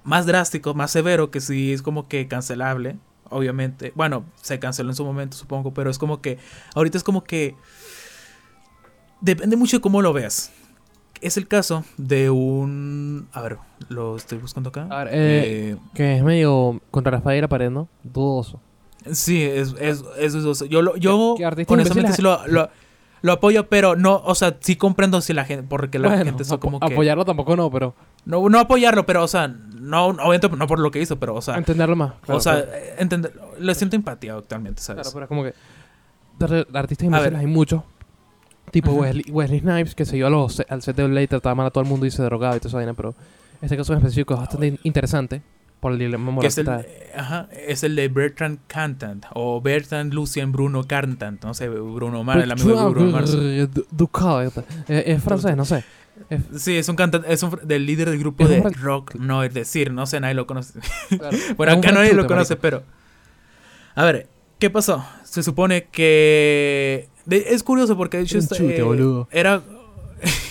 más drástico, más severo, que sí es como que cancelable, obviamente. Bueno, se canceló en su momento, supongo, pero es como que, ahorita es como que, depende mucho de cómo lo veas. Es el caso de un, a ver, lo estoy buscando acá. A ver, eh, Eh, Que es medio contra la espada y la pared, ¿no? Dudoso. sí, es, es, es, es- yo, lo, yo ¿Qué- honestamente sí lo, lo, lo apoyo, pero no, o sea, sí comprendo si la gente, porque la Bueno, gente es apo- como que... apoyarlo tampoco no, pero No, no apoyarlo, pero, o sea, no, obviamente no por lo que hizo, pero, o sea, entenderlo más. Claro, o sea, claro. eh, entender, le siento empatía actualmente, ¿sabes? Claro, pero es como que de, artistas imbéciles hay muchos. Tipo. Wesley, Wesley Snipes, que se iba a los, al set de Blade, trataba mal a todo el mundo y se drogaba y toda esa vaina, pero este caso en específico es bastante in- interesante por el dilema moral es el, eh, ajá, es el de Bertrand Cantant o Bertrand Lucien Bruno Cantant, no sé, Bruno Mars, el amigo de Bruno Mars. Ducal, eh, es francés, no sé. Sí, es un cantante, es un del líder del grupo de rock, no es decir, no sé, nadie lo conoce. claro. Bueno, acá nadie lo conoce, pero. A ver, ¿qué pasó? Se supone que. de- es curioso porque de hecho. Chute, eh, boludo. Era.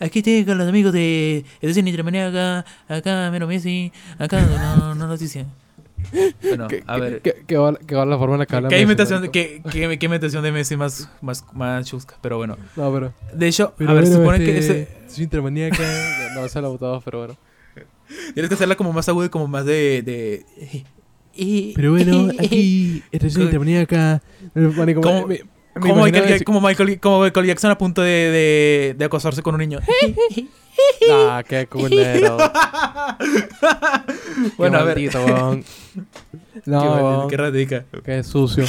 Aquí estoy con los amigos de Educación Intramaniaca. Acá Mero Messi. Acá no, no noticia. Bueno, Que- a ver. Que, que va, la forma en la que habla ¿Qué imitación, de, qué, qué- qué imitación de Messi más, más, más chusca? Pero bueno. No, pero... De hecho, Pero a ver, se bueno, supone que este, ese, Soy intramaníaca. no, se lo votado, pero bueno. tienes que hacerla como más aguda y como más de. de y- Pero bueno, aquí, esta es Co- intramaníaca. Marico, ¿Cómo- me- me Como Michael, como, Michael, como Michael Jackson a punto de, de, de acosarse con un niño. Ah, qué culero. bueno, qué a ver. No, qué, ratica. Qué sucio.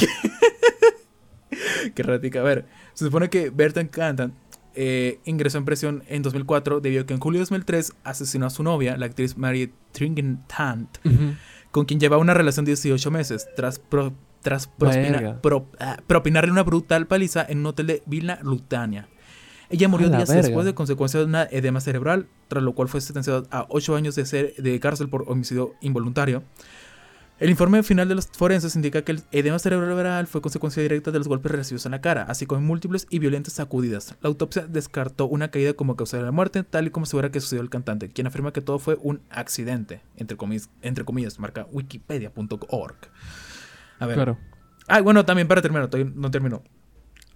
Qué ratica. A ver, se supone que Bertrand Cantant eh, ingresó en prisión en 2004 debido a que en julio de 2003 asesinó a su novia, la actriz Mary Tringentant, con quien llevaba una relación de 18 meses, tras, pro- tras prospina- Verga. pro- ah, propinarle una brutal paliza en un hotel de Vilna Lutania. Ella murió días verga. después de consecuencia de una edema cerebral, tras lo cual fue sentenciada a 8 años de, ser, de cárcel por homicidio involuntario. El informe final de los forenses indica que el edema cerebral fue consecuencia directa de los golpes recibidos en la cara, así como múltiples y violentas sacudidas. La autopsia descartó una caída como causa de la muerte, tal y como asegura que sucedió el cantante, quien afirma que todo fue un accidente, entre comillas, entre comillas marca wikipedia.org. A ver. Claro. Ah, bueno, también para terminar, todavía no terminó.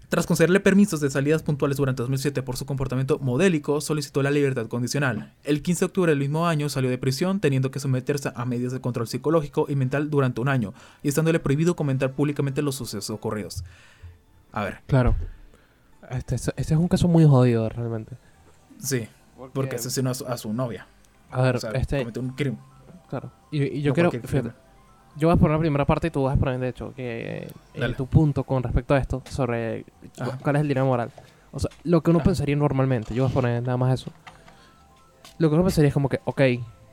Tras concederle permisos de salidas puntuales durante 2007 por su comportamiento modélico, solicitó la libertad condicional. El 15 de octubre del mismo año salió de prisión, teniendo que someterse a medidas de control psicológico y mental durante un año, y estándole prohibido comentar públicamente los sucesos ocurridos. A ver, Claro. Este, este es un caso muy jodido, realmente. sí, porque asesinó a su, a su novia. A ver, O sea, este... cometió un crimen. Claro. Y, y yo No quiero... yo voy a poner la primera parte y tú vas a poner, de hecho, que eh, tu punto con respecto a esto, sobre Ajá. cuál es el dilema moral. O sea, lo que uno Ajá. pensaría normalmente, yo voy a poner nada más eso. Lo que uno pensaría es como que, ok,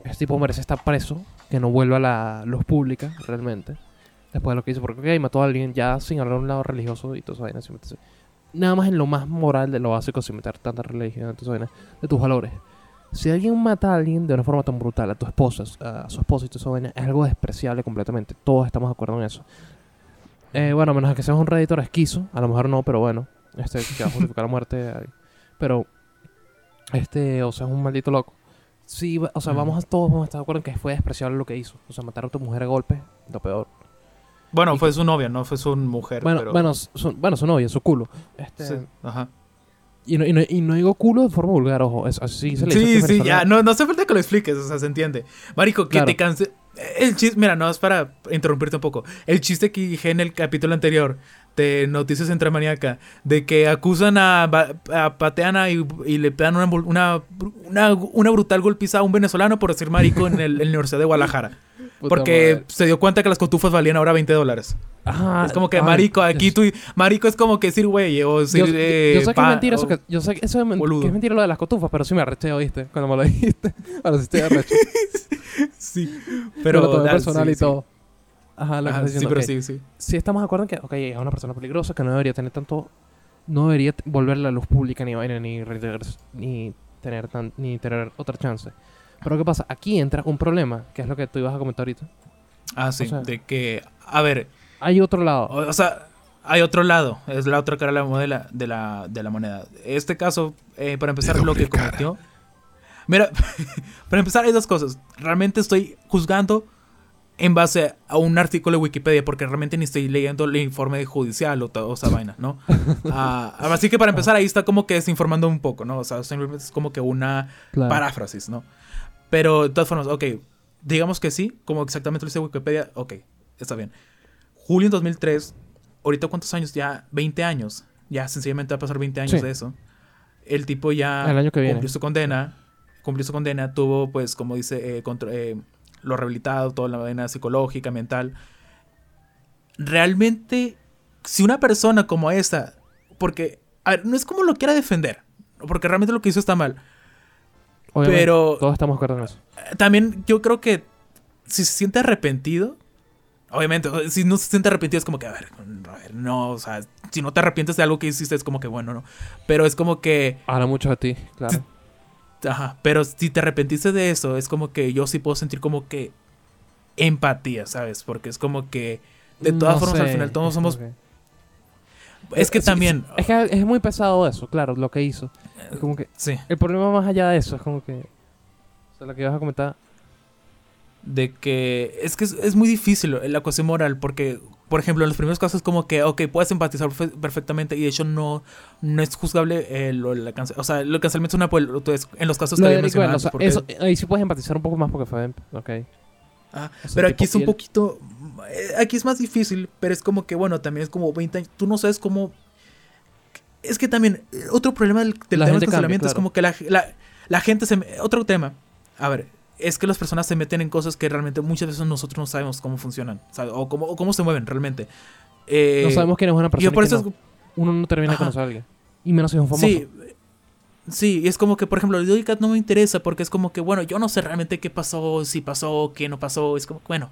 este tipo merece estar preso, que no vuelva a la luz pública, realmente. Después de lo que hizo, porque ok, mató a alguien ya sin hablar de un lado religioso y todo eso. simplemente- nada más en lo más moral de lo básico, sin meter tanta religión, tantas vainas, de tus valores. Si alguien mata a alguien de una forma tan brutal, a tu esposa, a su esposo y esa vaina, es algo despreciable completamente. Todos estamos de acuerdo en eso. Eh, bueno, a menos que seas un redditor esquizo, a lo mejor no, pero bueno, este, que va a justificar la muerte. Pero, este, o sea, es un maldito loco. Sí, o sea, vamos a todos vamos a estar de acuerdo en que fue despreciable lo que hizo. O sea, matar a tu mujer a golpes, lo peor. Bueno, Y fue su novia, no fue su mujer. Bueno, pero... bueno, su, bueno, su novia, su culo. Este, Sí, ajá. Y, no, y, no, y no digo culo de forma vulgar, ojo. Es, así se le Sí, en sí, ya, no, no hace falta que lo expliques, o sea, se entiende. Marico, que Claro. te canse. El chiste, mira, no es para interrumpirte un poco. El chiste que dije en el capítulo anterior de Noticias entre Maníaca, de que acusan a, a Pateana y, y le dan una, una, una, una brutal golpiza a un venezolano por decir marico en, el, en la Universidad de Guadalajara. Puta Porque madre. se dio cuenta que las cotufas valían ahora 20 dólares. Ajá, es como que, ay, marico, aquí tú... Marico es como que decir güey, o decir... Yo, eh, yo sé que es mentira eso que... Yo sé que eso es, que es mentira lo de las cotufas, pero sí me arreché, ¿oíste? Cuando me lo dijiste. Ahora sí estoy arrecho. Sí, pero pero... lo tomé da- personal sí, y sí. todo. Ajá, lo que Ajá, estás sí, diciendo, pero sí, sí. Sí estamos de acuerdo en que, ok, es una persona peligrosa que no debería tener tanto... No debería volver a la luz pública ni vaina, ni, ni tener tan, ni tener otra chance. Pero ¿qué pasa? Aquí entra un problema, que es lo que tú ibas a comentar ahorita. Ah, sí, O sea- de que... A ver, Hay otro lado. O, o sea, hay otro lado, es la otra cara de la moneda. De la, de la moneda. Este caso, eh, para empezar, lo que cometió. Mira, para empezar, hay dos cosas. Realmente estoy juzgando en base a un artículo de Wikipedia, porque realmente ni estoy leyendo el informe judicial o, to- o esa vaina, ¿no? Ah, así que para empezar, ahí está como que desinformando un poco, ¿no? O sea, simplemente es como que una Claro. paráfrasis, ¿no? Pero de todas formas, ok, digamos que sí, como exactamente lo dice Wikipedia, ok, está bien. Julio en 2003, ahorita cuántos años, ya 20 años, ya sencillamente va a pasar 20 años Sí. de eso. El tipo ya El año que viene. cumplió su condena, cumplió su condena, tuvo pues como dice, eh, contro- eh, lo rehabilitado, toda la vaina psicológica, mental. Realmente, si una persona como esta, porque, a ver, no es como lo quiera defender, porque realmente lo que hizo está mal. Obviamente, pero- Todos estamos de acuerdo en eso. Eh, También yo creo que si se siente arrepentido, obviamente, si no se siente arrepentido es como que, a ver, a ver, no, o sea, si no te arrepientes de algo que hiciste es como que, bueno, no. Pero es como que, Habla mucho de ti, claro. Ajá, pero si te arrepentiste de eso, es como que yo sí puedo sentir como que empatía, ¿sabes? Porque es como que, de todas No formas, al final todos somos... Es que Sí, también... Es que es muy pesado eso, claro, lo que hizo. Es como que Sí, el problema más allá de eso es como que. O sea, lo que ibas a comentar. de que es que es, es muy difícil la cuestión moral porque por ejemplo en los primeros casos como que ok puedes empatizar perfe- perfectamente y de hecho no no es juzgable eh, lo, la o sea lo cancelamiento es una entonces, en los casos Lo que mencionado o sea, porque- eso, ahí sí puedes empatizar un poco más porque fue. Ok. Ah, o sea, pero aquí es un poquito eh, aquí es más difícil pero es como que bueno también es como 20 años tú no sabes cómo es que también eh, otro problema del, del tema del gente cambia, cancelamiento es claro. como que la, la, la gente se otro tema a ver es que las personas se meten en cosas que realmente muchas veces nosotros no sabemos cómo funcionan ¿sabes? o cómo, o cómo se mueven realmente Eh, no sabemos quién es una persona. yo por eso no. Uno no termina de Ajá. conocer a alguien. Y menos si es un famoso. Sí, sí, y es como que, por ejemplo, el Doja Cat no me interesa porque es como que, bueno, yo no sé realmente qué pasó, si pasó, qué no pasó, es como, bueno.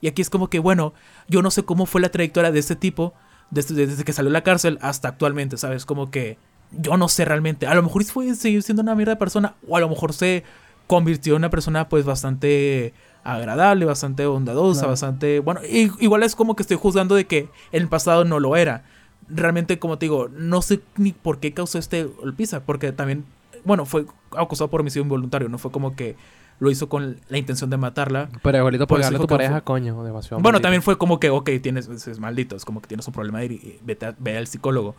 Y aquí es como que, bueno, yo no sé cómo fue la trayectoria de este tipo desde, desde que salió de la cárcel hasta actualmente, ¿sabes? Como que yo no sé realmente. A lo mejor fue seguir siendo una mierda de persona o a lo mejor se convirtió en una persona pues bastante agradable, bastante bondadosa, Claro. bastante... Bueno, i- igual es como que estoy juzgando de que en el pasado no lo era. Realmente, como te digo, no sé ni por qué causó este golpiza, porque también, bueno, fue acusado por homicidio involuntario, no fue como que lo hizo con la intención de matarla. Pero igualito Por a tu pareja, fue- coño, demasiado. Bueno, maldito. también fue como que, ok, tienes, es, es maldito, es como que tienes un problema y, y vete, a- ve al psicólogo.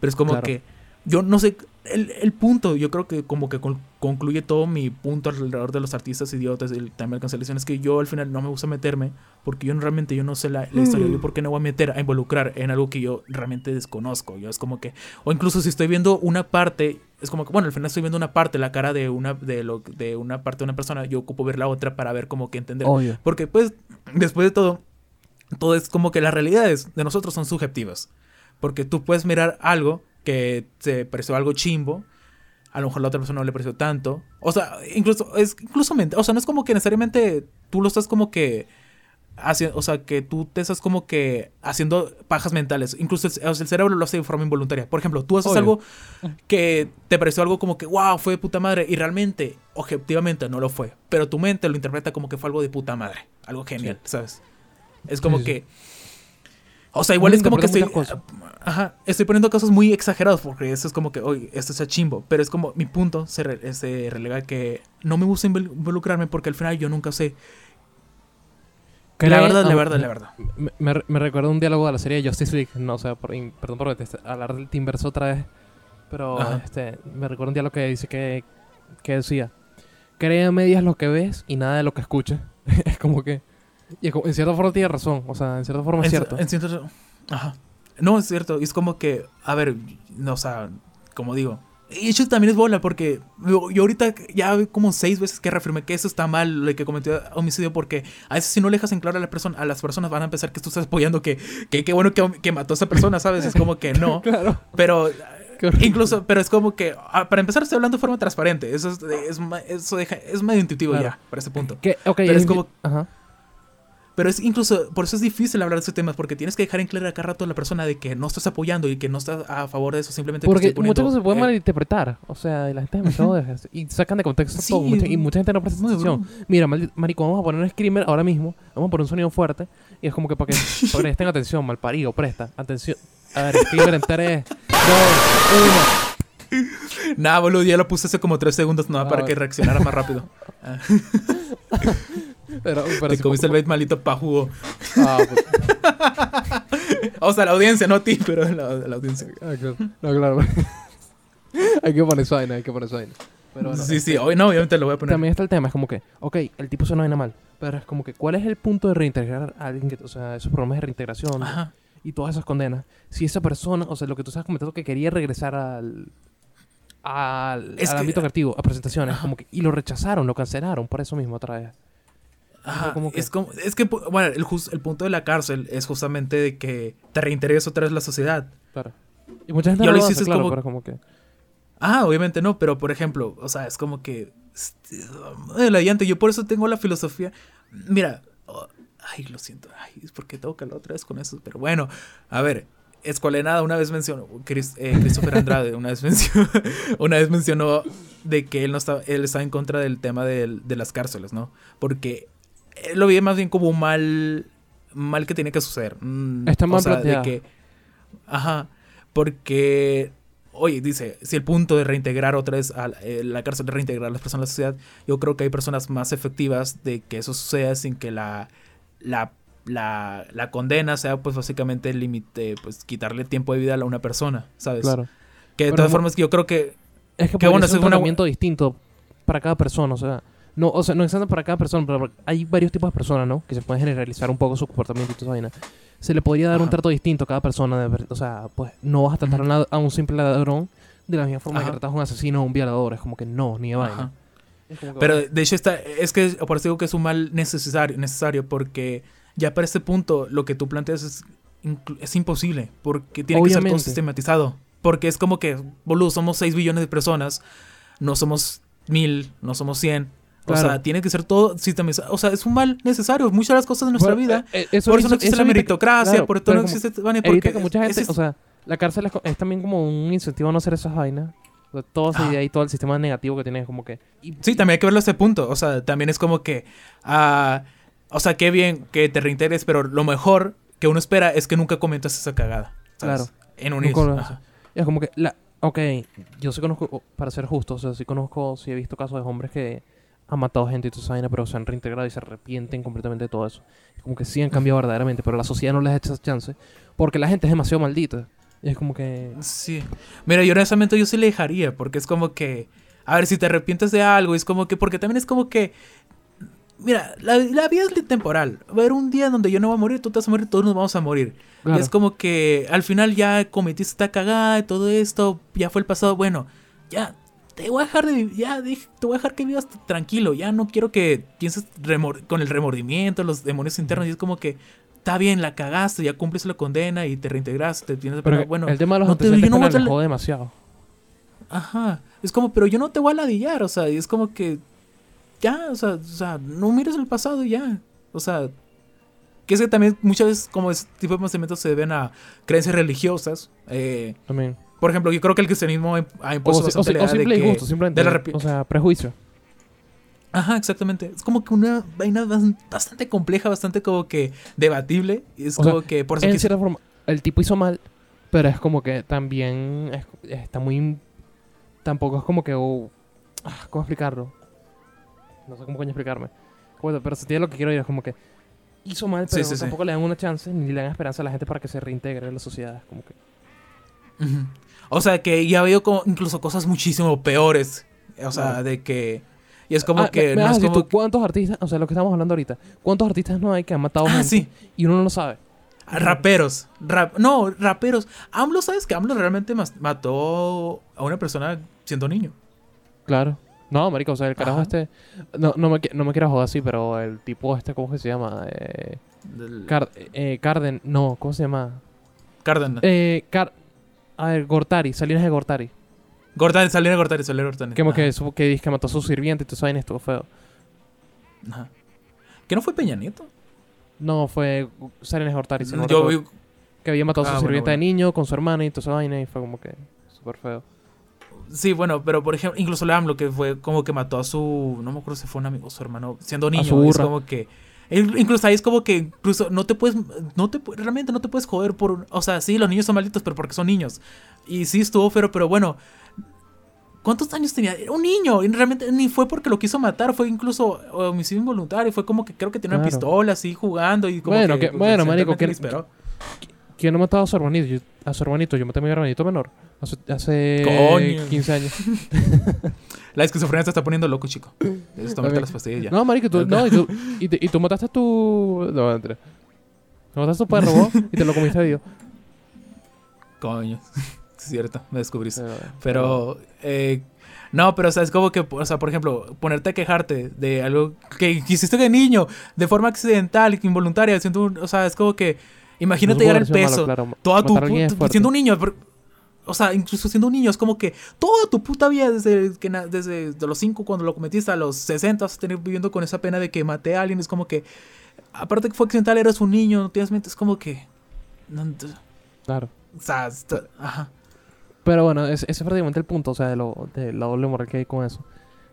Pero es como Claro. que, yo no sé, el, el punto, yo creo que como que con- concluye todo mi punto alrededor de los artistas idiotas y el tema de cancelación, es que yo al final no me gusta meterme, porque yo realmente yo no sé la, la historia, yo por qué no voy a meter, a involucrar en algo que yo realmente desconozco. Yo es como que, o incluso si estoy viendo una parte, es como que, bueno, al final estoy viendo una parte, la cara de una, de lo, de una parte de una persona, yo ocupo ver la otra para ver como que entender. Obvio. Porque pues, después de todo, todo es como que las realidades de nosotros son subjetivas. Porque tú puedes mirar algo que te pareció algo chimbo, a lo mejor la otra persona no le pareció tanto. O sea, incluso, es incluso, o sea, no es como que necesariamente tú lo estás como que o sea, que tú te estás como que haciendo pajas mentales. Incluso el, cerebro lo hace de forma involuntaria. Por ejemplo, tú haces Obvio. algo que te pareció algo como que, wow, fue de puta madre. Y realmente, objetivamente, no lo fue. Pero tu mente lo interpreta como que fue algo de puta madre. Algo genial, ¿sabes? Es como sí. que... O sea, igual es como que estoy... muchas Ajá, estoy poniendo casos muy exagerados porque eso es como que, oye, esto es a chimbo. Pero es como, mi punto se, re- se relega que no me gusta invol- involucrarme porque al final yo nunca sé. La verdad, la ah, verdad, la verdad. Me, me, me recuerda un diálogo de la serie Justice League. No, o sea, por, in- perdón por hablar del Timberse otra vez. Pero Ajá. este, me recuerda un diálogo que dice que, que decía: Cree a medias lo que ves y nada de lo que escuchas. es como que. Y en cierta forma tiene razón. O sea, en cierta forma es En- cierto. en cierto- Ajá. No, es cierto. Es como que, a ver, no, o sea, como digo. Y eso también es bola porque yo, ahorita ya como seis veces que reafirmé que eso está mal, lo que cometió homicidio, porque a veces si no le dejas en claro a, la persona, a las personas van a pensar que tú estás apoyando que, que qué bueno que, que mató a esa persona, ¿sabes? Es como que no. claro. Pero incluso, pero es como que, ah, para empezar, estoy hablando de forma transparente. Eso es, es, eso deja- es medio intuitivo Claro. ya, para ese punto. Que, ok, Pero es como- Ajá. Pero es incluso, por eso es difícil hablar de ese tema, porque tienes que dejar en claro a cada rato a la persona de que no estás apoyando y que no estás a favor de eso, simplemente que Porque poniendo, muchas cosas se pueden eh, malinterpretar. O sea, y la gente es Y sacan de contexto Sí, todo. mucha- y mucha gente no presta atención. Mira, marico, vamos a poner un screamer ahora mismo. Vamos a poner un sonido fuerte. Y es como que para que, presten atención, mal parido, presta. Atención. A ver, screamer en 3, 2, 1. Nah, boludo, ya lo puse hace como tres segundos nada Ah, para que reaccionara más rápido. Pero, pero te sí, comiste el bait malito pa' jugo. Ah, pues, O sea, la audiencia, no a ti, pero la, la audiencia. ah, claro. No, claro. hay que poner su vaina, hay que poner su vaina. Pero bueno, sí, sí, hoy no, obviamente lo voy a poner. También está el tema, es como que, ok, el tipo se no vaina mal, pero es como que, ¿cuál es el punto de reintegrar a alguien que, o sea, esos programas de reintegración Ajá. y todas esas condenas? Si esa persona, o sea, lo que tú estás comentando que quería regresar al, al, Es al que- ámbito creativo, a presentaciones, Ajá. como que, y lo rechazaron, lo cancelaron, por eso mismo otra vez. Ajá, como que- es como, es que, bueno, el, el punto de la cárcel es justamente de que te reintegres otra vez la sociedad. Claro. Y mucha gente no lo lo hace, claro, como- pero como que... Ah, obviamente no, pero por ejemplo, o sea, es como que. este, La llante, yo por eso tengo la filosofía. Mira, oh, ay, lo siento, ay, es porque tengo que hablar otra vez con eso, pero bueno, a ver. Escualenada una vez mencionó, Chris- eh, Christopher Andrade una vez mencionó, una vez mencionó de que él no estaba, él estaba en contra del tema del- de las cárceles, ¿no? Porque lo veía más bien como un mal, mal que tiene que suceder. Mm, Está o mal sea, de que, ajá, porque oye, dice, si el punto de reintegrar otra vez a la, eh, la cárcel, de reintegrar a las personas a la sociedad, yo creo que hay personas más efectivas de que eso suceda sin que la, la, la, la condena sea pues básicamente el límite, pues quitarle tiempo de vida a una persona, ¿sabes? Claro. Que de Pero todas formas yo creo que... Es que podría bueno, ser un una tratamiento distinto para cada persona, o sea, no, o sea, no exactamente para cada persona, pero hay varios tipos de personas, ¿no? Que se pueden generalizar un poco su comportamiento y toda esa vaina. Se le podría dar un Ajá. trato distinto a cada persona, de o sea, pues no vas a tratar a un lad- a un simple ladrón de la misma forma Ajá. que tratas a un asesino o un violador, es como que no, ni de vaina. Ajá. Pero de hecho está, es que por eso digo que es un mal necesario, necesario porque ya para este punto lo que tú planteas es, es imposible porque tiene que ser todo Obviamente. sistematizado. Porque es como que, boludo, somos 6 billones de personas, no somos mil, no somos 100. O Claro. sea, tiene que ser todo sistematizado. O sea, es un mal necesario. Muchas de las cosas de nuestra bueno, vida. eh, eh, por eso no existe la evita que- meritocracia, claro, por eso pero no existe... bueno, evita porque que mucha gente, es- o sea, la cárcel es, es también como un incentivo a no hacer esas vainas. O sea, esa Ah. idea y todo el sistema negativo que tiene es como que... y- Sí, también hay que verlo a ese punto. O sea, también es como que. ah, o sea, qué bien que te reintegres, pero lo mejor que uno espera es que nunca cometas esa cagada. ¿sabes? Claro. En un. Es como que, la, ok, yo sí conozco, o- para ser justo, o sea, sí conozco, sí he visto casos de hombres que han matado gente y toda esa vaina, pero se han reintegrado y se arrepienten completamente de todo eso. Es como que sí han cambiado verdaderamente, pero la sociedad no les echa esa chance porque la gente es demasiado maldita. Y es como que... Sí. Mira, yo honestamente yo sí le dejaría, porque es como que. A ver, si te arrepientes de algo, es como que. Porque también es como que. Mira, la, la vida es temporal. Va a haber un día donde yo no voy a morir, tú te vas a morir, todos nos vamos a morir. Claro. Y es como que al final ya cometiste esta cagada y todo esto, ya fue el pasado. Bueno, ya te voy a dejar de vivir, ya te voy a dejar que vivas tranquilo. Ya no quiero que pienses con el remordimiento, los demonios internos. Y es como que está bien, la cagaste, ya cumples la condena y te reintegraste. Tienes, Pero bueno, el tema de los no te- yo no voy a demasiado. Ajá. Es como, pero yo no te voy a ladillar, o sea, y es como que. Ya, o sea, o sea, no mires el pasado y ya. O sea, Que es que también muchas veces como ese tipo de pensamientos se deben a creencias religiosas. eh, También. Por ejemplo, yo creo que el cristianismo ha O, impuesto o bastante si- la o idea de simple y que- justo, simplemente. de la o sea, prejuicio. Ajá, exactamente. Es como que una vaina bas- bastante compleja, bastante como que debatible. Es O sea, como que por eso En que cierta forma, el tipo hizo mal, pero es como que también es- está muy... Tampoco es como que... oh, ah, ¿Cómo explicarlo? No sé cómo coño explicarme. Bueno, pero si tiene lo que quiero decir es como que hizo mal, Sí, pero sí, sí. tampoco le dan una chance ni le dan esperanza a la gente para que se reintegre en la sociedad. Es como que... O sea, que ya veo como incluso cosas muchísimo peores. O sea, Claro. de que... Y es como Ah, que... me- no es como tú, ¿cuántos artistas, o sea, lo que estamos hablando ahorita, cuántos artistas no hay que han matado Ah, gente sí. y uno no lo sabe? Raperos. Rap, no, raperos. AMLO, ¿sabes que AMLO realmente mató a una persona siendo niño? Claro. No, marico, o sea, el carajo Ajá. este... No, no, me, no me quiero joder así, pero el tipo este, ¿cómo que se llama? Eh, Del- eh, Carden... No, ¿cómo se llama? Cárdenas. Eh, Car... A ver, Gortari, Salinas de Gortari. Gortari, Salinas Gortari, Salinas Gortari. Como que, supo que dice que mató a su sirviente y eso ahí estuvo feo. ajá. ¿Que no fue Peña Nieto? No, fue Salinas de Gortari. si no Yo recuerdo. vi- Que había matado a su Ah, bueno, sirviente bueno. de niño con su hermana y toda esa vaina y fue como que súper feo. Sí, bueno, pero por ejemplo, incluso le AMLO que fue como que mató a su, no me acuerdo si fue un amigo o su hermano, siendo niño, su es como que incluso ahí es como que incluso no te puedes no te realmente no te puedes joder por, o sea, sí, los niños son malditos, pero porque son niños. Y sí estuvo feo, pero bueno, ¿Cuántos años tenía? Era un niño. Y realmente ni fue porque lo quiso matar. Fue incluso homicidio involuntario. Fue como que creo que tenía una pistola así jugando. Y como Bueno, que, que- bueno, marico, disparó. ¿Quién no ha matado a su hermanito? Yo- a su hermanito, yo maté a mi hermanito menor. Hace, hace Coño. 15 años. La esquizofrenia te está poniendo loco, chico. Eso tómate Ok. las pastillas ya. No, marico, tú, no, y tú, y, te- y tú mataste a tu... No, entre. Mataste a tu perro, vos, y te lo comiste vivo. Coño. Es cierto, me descubriste. Pero, eh, no, pero o sea, es como que, o sea, por ejemplo, ponerte a quejarte de algo que hiciste de niño, de forma accidental, involuntaria, haciendo un- o sea, es como que, imagínate llegar el peso, malo, claro. toda tu, Matar a siendo un niño, pero- o sea, incluso siendo un niño, es como que toda tu puta vida, desde, que desde de los 5 cuando lo cometiste a los 60, vas a tener viviendo con esa pena de que maté a alguien, es como que, aparte que fue accidental, eres un niño, no tienes mente, es como que, Claro. o sea, ajá. Pero bueno, ese, ese es prácticamente el punto, o sea, de, lo, de la doble moral que hay con eso.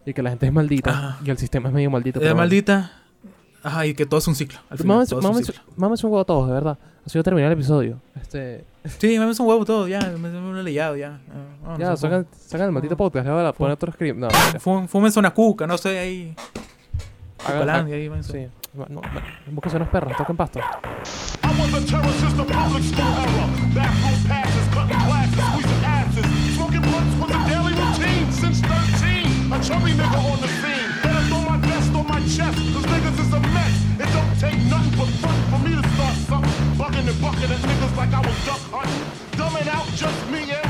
Y que la gente es maldita Ajá. y el sistema es medio maldito. Pero bueno. Ajá, y que todo es un ciclo. Al final, Mames, todo es un mames, ciclo. mames un huevo todos, de verdad. Así va a terminar el episodio. Este, Sí, mames un huevo todo, ya. Me, he leyado, ya. Ah, vámonos, ya, sacan, sacan el maldito podcast, le voy a poner otro script. No. Fum- Fúmense una cuca, no sé, ahí. Hagan- ahí, váyanse. Sí. No, no, búsquense unos perros, toquen pasto. I was a terror since the public school era. Bathroom passes, cutting classes, squeezing asses. Smoking blunts was a daily routine since 13. A chubby nigga on the chest, cause niggas is a mess. It don't take nothing but fun for me to start something. Bugging and bucking at niggas like I was duck hunting. Dumbing out just me and